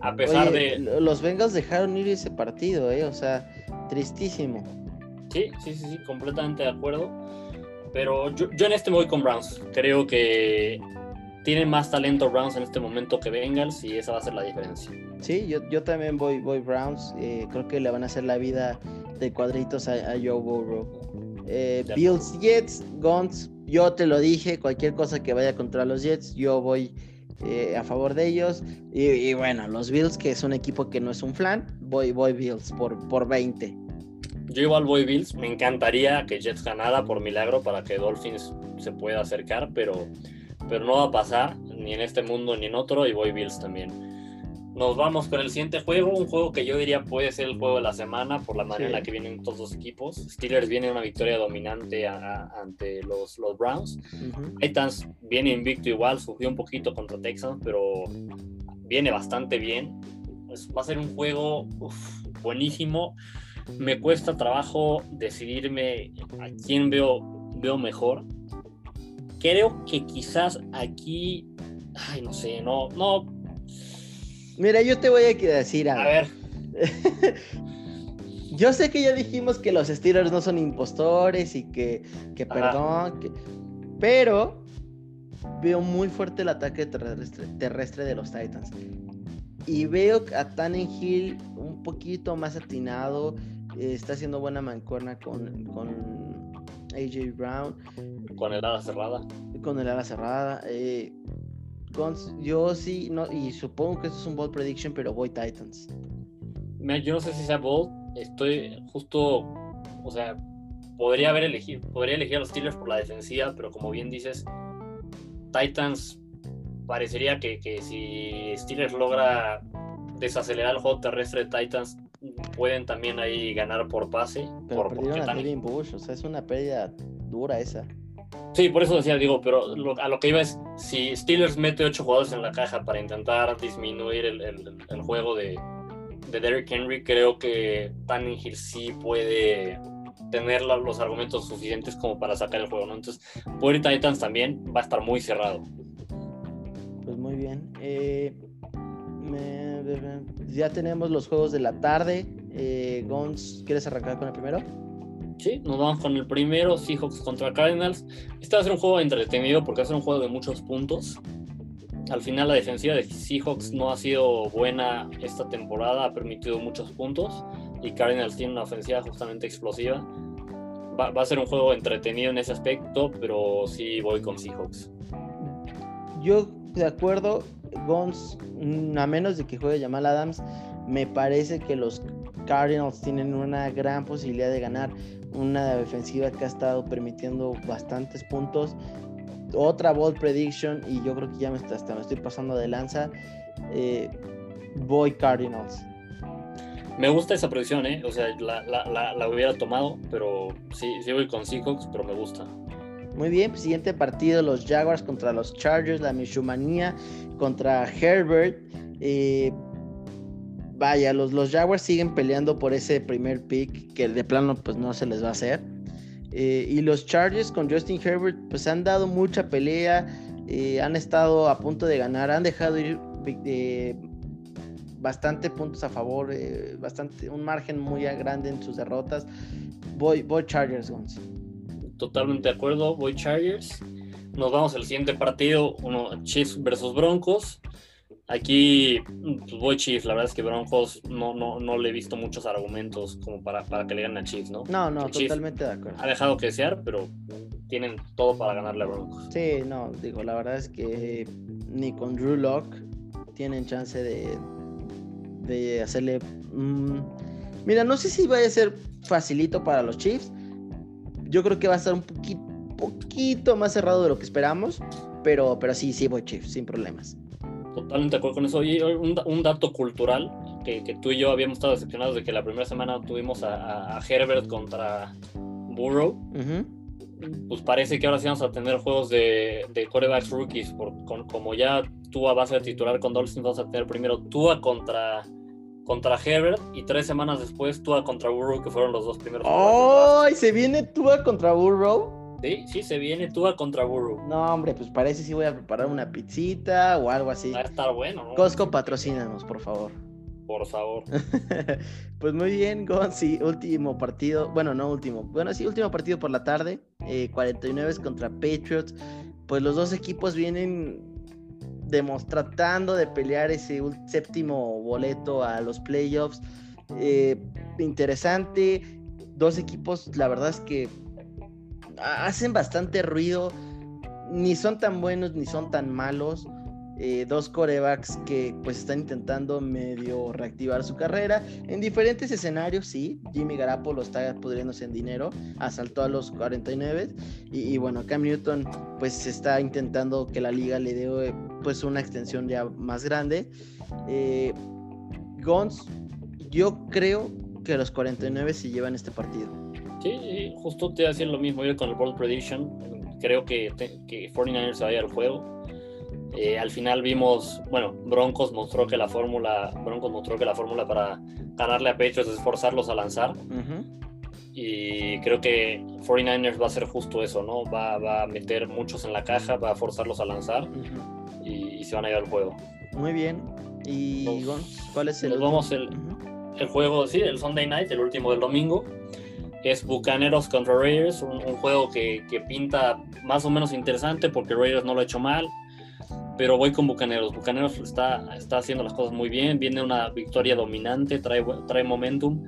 [SPEAKER 2] A pesar
[SPEAKER 1] Oye,
[SPEAKER 2] de.
[SPEAKER 1] Los Bengals dejaron ir ese partido, ¿eh? O sea, tristísimo.
[SPEAKER 2] Sí, sí, sí, sí, completamente de acuerdo. Pero yo, yo en este me voy con Browns. Creo que tienen más talento Browns en este momento que Bengals y esa va a ser la diferencia.
[SPEAKER 1] Sí, yo, yo también voy, voy Browns. Eh, creo que le van a hacer la vida de cuadritos a, a Joe Burrow. Eh, Bills, Jets, Guns, yo te lo dije, cualquier cosa que vaya contra los Jets, yo voy eh, a favor de ellos. Y, y, bueno, los Bills, que es un equipo que no es un flan, voy, voy Bills por, por 20.
[SPEAKER 2] Yo igual voy Bills, me encantaría que Jets ganara por milagro para que Dolphins se pueda acercar, pero, pero no va a pasar ni en este mundo ni en otro y voy Bills también. Nos vamos con el siguiente juego, un juego que yo diría puede ser el juego de la semana por la manera sí. en la que vienen todos los equipos. Steelers viene una victoria dominante a, a, ante los, los Browns. Uh -huh. Titans viene invicto igual, sufrió un poquito contra Texans, pero viene bastante bien. Pues va a ser un juego uf, buenísimo. Me cuesta trabajo decidirme a quién veo, veo mejor. Creo que quizás aquí, ay, no sé, no, no,
[SPEAKER 1] Mira, yo te voy a decir
[SPEAKER 2] algo. A ver.
[SPEAKER 1] yo sé que ya dijimos que los Steelers no son impostores y que, que perdón, que... pero veo muy fuerte el ataque terrestre, terrestre de los Titans. Y veo a Tannenhill un poquito más atinado. Eh, está haciendo buena mancuerna con, con AJ Brown.
[SPEAKER 2] Con el ala cerrada.
[SPEAKER 1] Con el ala cerrada. Eh, yo sí, no, y supongo que eso es un bold prediction, pero voy Titans.
[SPEAKER 2] Yo no sé si sea bold, estoy justo, o sea, podría haber elegido, podría elegir a los Steelers por la defensiva, pero como bien dices, Titans parecería que, que si Steelers logra desacelerar el juego terrestre de Titans, pueden también ahí ganar por pase.
[SPEAKER 1] Pero
[SPEAKER 2] por,
[SPEAKER 1] perdieron a Devin Bush, o sea, es una pérdida dura esa.
[SPEAKER 2] Sí, por eso decía, digo, pero lo, a lo que iba es, si Steelers mete ocho jugadores en la caja para intentar disminuir el, juego de, de Derrick Henry, creo que Tannehill sí puede tener los argumentos suficientes como para sacar el juego, ¿no? Entonces, por Titans también va a estar muy cerrado.
[SPEAKER 1] Pues muy bien. Eh, ya tenemos los juegos de la tarde. Eh, Gons, ¿quieres arrancar con el primero?
[SPEAKER 2] Sí, nos vamos con el primero, Seahawks contra Cardinals. Este va a ser un juego entretenido porque va a ser un juego de muchos puntos. Al final la defensiva de Seahawks no ha sido buena esta temporada, ha permitido muchos puntos y Cardinals tiene una ofensiva justamente explosiva. Va, a ser un juego entretenido en ese aspecto, pero sí voy con Seahawks.
[SPEAKER 1] Yo de acuerdo, Gons, a menos de que juegue Jamal Adams, me parece que los Cardinals tienen una gran posibilidad de ganar una defensiva que ha estado permitiendo bastantes puntos. Otra bold prediction, y yo creo que ya me, está, hasta me estoy pasando de lanza. Eh, voy Cardinals.
[SPEAKER 2] Me gusta esa predicción, ¿eh? O sea, la, la, la, la, hubiera tomado, pero sí, sí voy con Seahawks, pero me gusta.
[SPEAKER 1] Muy bien, siguiente partido, los Jaguars contra los Chargers, la Mishumanía contra Herbert. Eh, vaya, los, los Jaguars siguen peleando por ese primer pick que de plano pues no se les va a hacer. Eh, y los Chargers con Justin Herbert pues han dado mucha pelea, eh, han estado a punto de ganar, han dejado ir eh, bastante puntos a favor, bastante, un margen muy grande en sus derrotas. Voy, voy Chargers, Gons.
[SPEAKER 2] Totalmente de acuerdo, voy Chargers. Nos vamos al siguiente partido, uno Chiefs versus Broncos. Aquí pues voy Chiefs, la verdad es que Broncos no, no, no le he visto muchos argumentos como para, para que le ganen a Chiefs, ¿no?
[SPEAKER 1] No, no, Chiefs totalmente de acuerdo.
[SPEAKER 2] Ha dejado que desear, pero tienen todo para ganarle a Broncos.
[SPEAKER 1] Sí, no, digo, la verdad es que ni con Drew Lock tienen chance de, de hacerle... Mmm... Mira, no sé si vaya a ser facilito para los Chiefs. Yo creo que va a estar un poquito, poquito más cerrado de lo que esperamos, pero, pero sí, sí voy Chiefs, sin problemas.
[SPEAKER 2] Totalmente de acuerdo con eso. Y un, un dato cultural que, que, tú y yo habíamos estado decepcionados de que la primera semana tuvimos a, a Herbert contra Burrow. Uh -huh. Pues parece que ahora sí vamos a tener juegos de, de quarterbacks rookies. Por, con, como ya Tua va a ser titular con Dolphins, vamos a tener primero Tua contra, contra Herbert y tres semanas después Tua contra Burrow, que fueron los dos primeros.
[SPEAKER 1] ¡Oh! ¿Y se viene Tua contra Burrow?
[SPEAKER 2] Sí, sí, se viene Tua contra Burrow.
[SPEAKER 1] No, hombre, pues parece si voy a preparar una pizzita o algo así.
[SPEAKER 2] Va a estar bueno, ¿no?
[SPEAKER 1] Costco, patrocínanos, por favor.
[SPEAKER 2] por favor.
[SPEAKER 1] pues muy bien, Gon, sí, último partido, bueno, no último, bueno, sí, último partido por la tarde, 49 eh, contra Patriots, pues los dos equipos vienen tratando de pelear ese séptimo boleto a los playoffs. Eh, interesante, dos equipos, la verdad es que hacen bastante ruido, ni son tan buenos ni son tan malos. Eh, dos corebacks que pues están intentando medio reactivar su carrera en diferentes escenarios, sí, Jimmy Garapolo está pudriéndose en dinero, asaltó a los 49 y, bueno, Cam Newton pues está intentando que la liga le dé pues una extensión ya más grande. Eh, Gons, yo creo que los 49 se llevan este partido.
[SPEAKER 2] Sí, justo te hacen lo mismo yo con el World Prediction. Creo que, que 49ers se vaya al juego eh, al final vimos, bueno, Broncos mostró que la fórmula, Broncos mostró que la fórmula para ganarle a Patriots es forzarlos a lanzar. Y creo que 49ers va a hacer justo eso, ¿no? Va, a meter muchos en la caja, va a forzarlos a lanzar y, se van a ir al juego.
[SPEAKER 1] Muy bien. ¿Y cuál es el?
[SPEAKER 2] Nos vamos el, el juego, sí, el Sunday Night, el último del domingo es Bucaneros contra Raiders, un, juego que, que, pinta más o menos interesante porque Raiders no lo ha hecho mal, pero voy con Bucaneros. Bucaneros está, está haciendo las cosas muy bien, viene una victoria dominante, trae, trae momentum.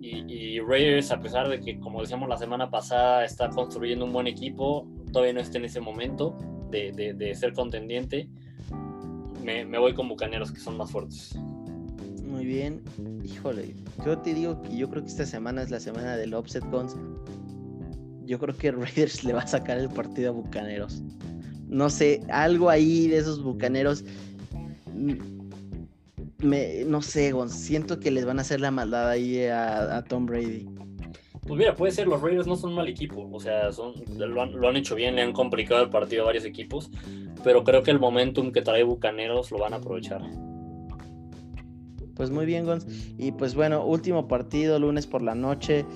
[SPEAKER 2] Y, y, Raiders, a pesar de que, como decíamos la semana pasada, está construyendo un buen equipo, todavía no está en ese momento de, de, ser contendiente. Me, me, voy con Bucaneros, que son más fuertes.
[SPEAKER 1] Muy bien. Híjole, yo te digo que yo creo que esta semana es la semana del Offset Guns. Yo creo que Raiders le va a sacar el partido a Bucaneros no sé, algo ahí de esos bucaneros. Mm, me, no sé, siento que les van a hacer la maldad ahí a, Tom Brady.
[SPEAKER 2] Pues mira, puede ser, los Raiders no son mal equipo, o sea, son, lo, han, hecho bien, le han complicado el partido a varios equipos, pero creo que el momentum que trae Bucaneros lo van a aprovechar.
[SPEAKER 1] Pues muy bien, Gons. Y pues bueno, último partido, lunes por la noche.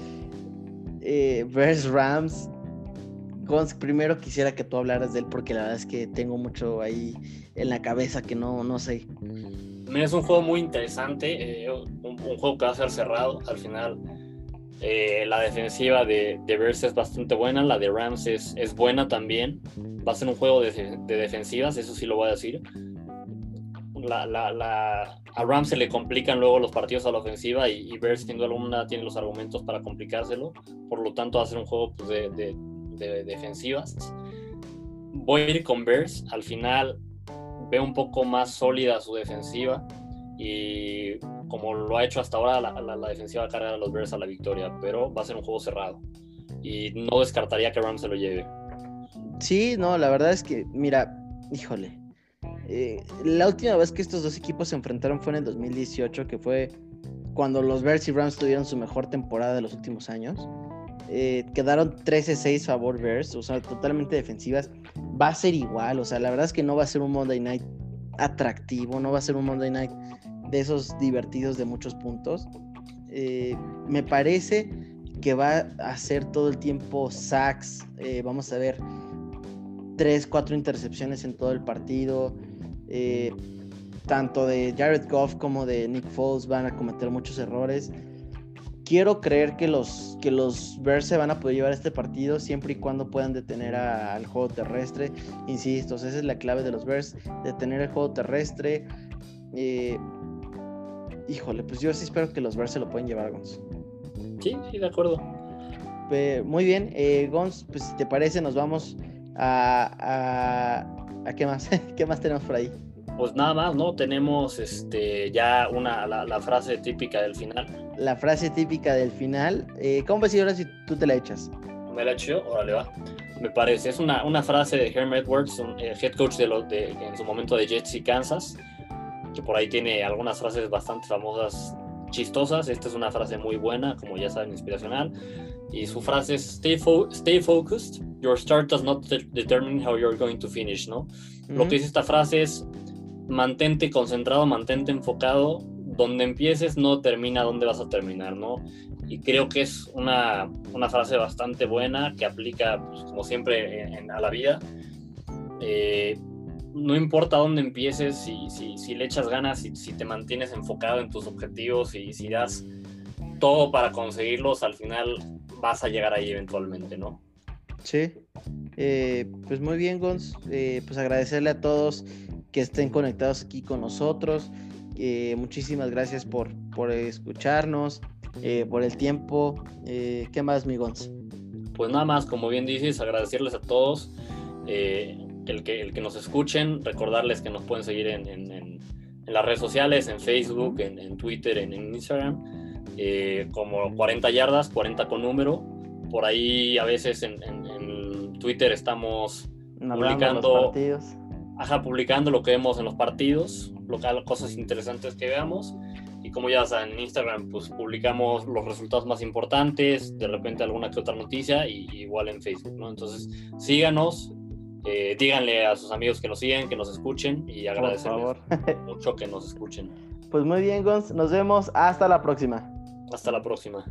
[SPEAKER 1] Eh, Rams primero quisiera que tú hablaras de él porque la verdad es que tengo mucho ahí en la cabeza que no, no sé.
[SPEAKER 2] Es un juego muy interesante, eh, un, juego que va a ser cerrado. Al final, eh, la defensiva de, de Bears es bastante buena, la de Rams es, es buena también. Va a ser un juego de, de defensivas, eso sí lo voy a decir. La, la, la, a Rams se le complican luego los partidos a la ofensiva y, y Bears, sin duda alguna, tiene los argumentos para complicárselo. Por lo tanto, va a ser un juego pues, de, defensivas. Voy a ir con Bears. Al final veo un poco más sólida su defensiva y como lo ha hecho hasta ahora, la, defensiva carga a los Bears a la victoria, pero va a ser un juego cerrado y no descartaría que Rams se lo lleve.
[SPEAKER 1] Sí, no, la verdad es que, mira, híjole, eh, la última vez que estos dos equipos se enfrentaron fue en el 2018, que fue cuando los Bears y Rams tuvieron su mejor temporada de los últimos años. Eh, quedaron 13-6 favor Bears, o sea, totalmente defensivas. Va a ser igual, o sea, la verdad es que no va a ser un Monday Night atractivo, no va a ser un Monday Night de esos divertidos de muchos puntos. Eh, me parece que va a ser todo el tiempo sacks, eh, vamos a ver, 3, 4 intercepciones en todo el partido. Tanto de Jared Goff como de Nick Foles van a cometer muchos errores quiero creer que los, que los Bears se van a poder llevar este partido siempre y cuando puedan detener al juego terrestre. Insisto, esa es la clave de los Bears, detener el juego terrestre. Eh, híjole, pues yo sí espero que los Bears se lo pueden llevar, Gons.
[SPEAKER 2] Sí, sí, de acuerdo.
[SPEAKER 1] muy bien, eh, Gons, pues si te parece, nos vamos a, a, a qué más, qué más tenemos por ahí.
[SPEAKER 2] Pues nada más, ¿no? Tenemos este ya una la, frase típica del final.
[SPEAKER 1] La frase típica del final. Eh, ¿Cómo ves ahora si tú te la echas?
[SPEAKER 2] Me la echo, órale va. Me parece, es una, una frase de Herm Edwards, un, el head coach de, los de en su momento de Jets y Kansas, que por ahí tiene algunas frases bastante famosas, chistosas. Esta es una frase muy buena, como ya saben, inspiracional. Y su frase es stay, stay focused. Your start does not determine how you're going to finish, ¿no? Lo que dice esta frase es mantente concentrado, mantente enfocado, donde empieces no termina donde vas a terminar, ¿no? Y creo que es una, frase bastante buena que aplica, pues, como siempre, a la vida. Eh, no importa dónde empieces, si, si, si le echas ganas, si, si, te mantienes enfocado en tus objetivos y si das todo para conseguirlos, al final vas a llegar ahí eventualmente, ¿no?
[SPEAKER 1] Sí, eh, pues muy bien, Gons. Eh, pues agradecerle a todos que estén conectados aquí con nosotros. Eh, muchísimas gracias por, por escucharnos, por el tiempo. ¿Qué más, mi Gons?
[SPEAKER 2] Pues nada más, como bien dices, agradecerles a todos. el, que, el que nos escuchen, recordarles que nos pueden seguir en, en, las redes sociales, en Facebook, en, Twitter, en, Instagram, como 40 yardas, 40 con número. Por ahí a veces en, Twitter estamos publicando, ajá, publicando lo que vemos en los partidos, local, cosas interesantes que veamos. Y como ya saben, en Instagram pues publicamos los resultados más importantes, de repente alguna que otra noticia, y igual en Facebook, ¿no? Entonces, síganos, eh, díganle a sus amigos que nos siguen, que nos escuchen y agradecerles mucho que nos escuchen.
[SPEAKER 1] Pues muy bien, Gons, nos vemos hasta la próxima.
[SPEAKER 2] Hasta la próxima.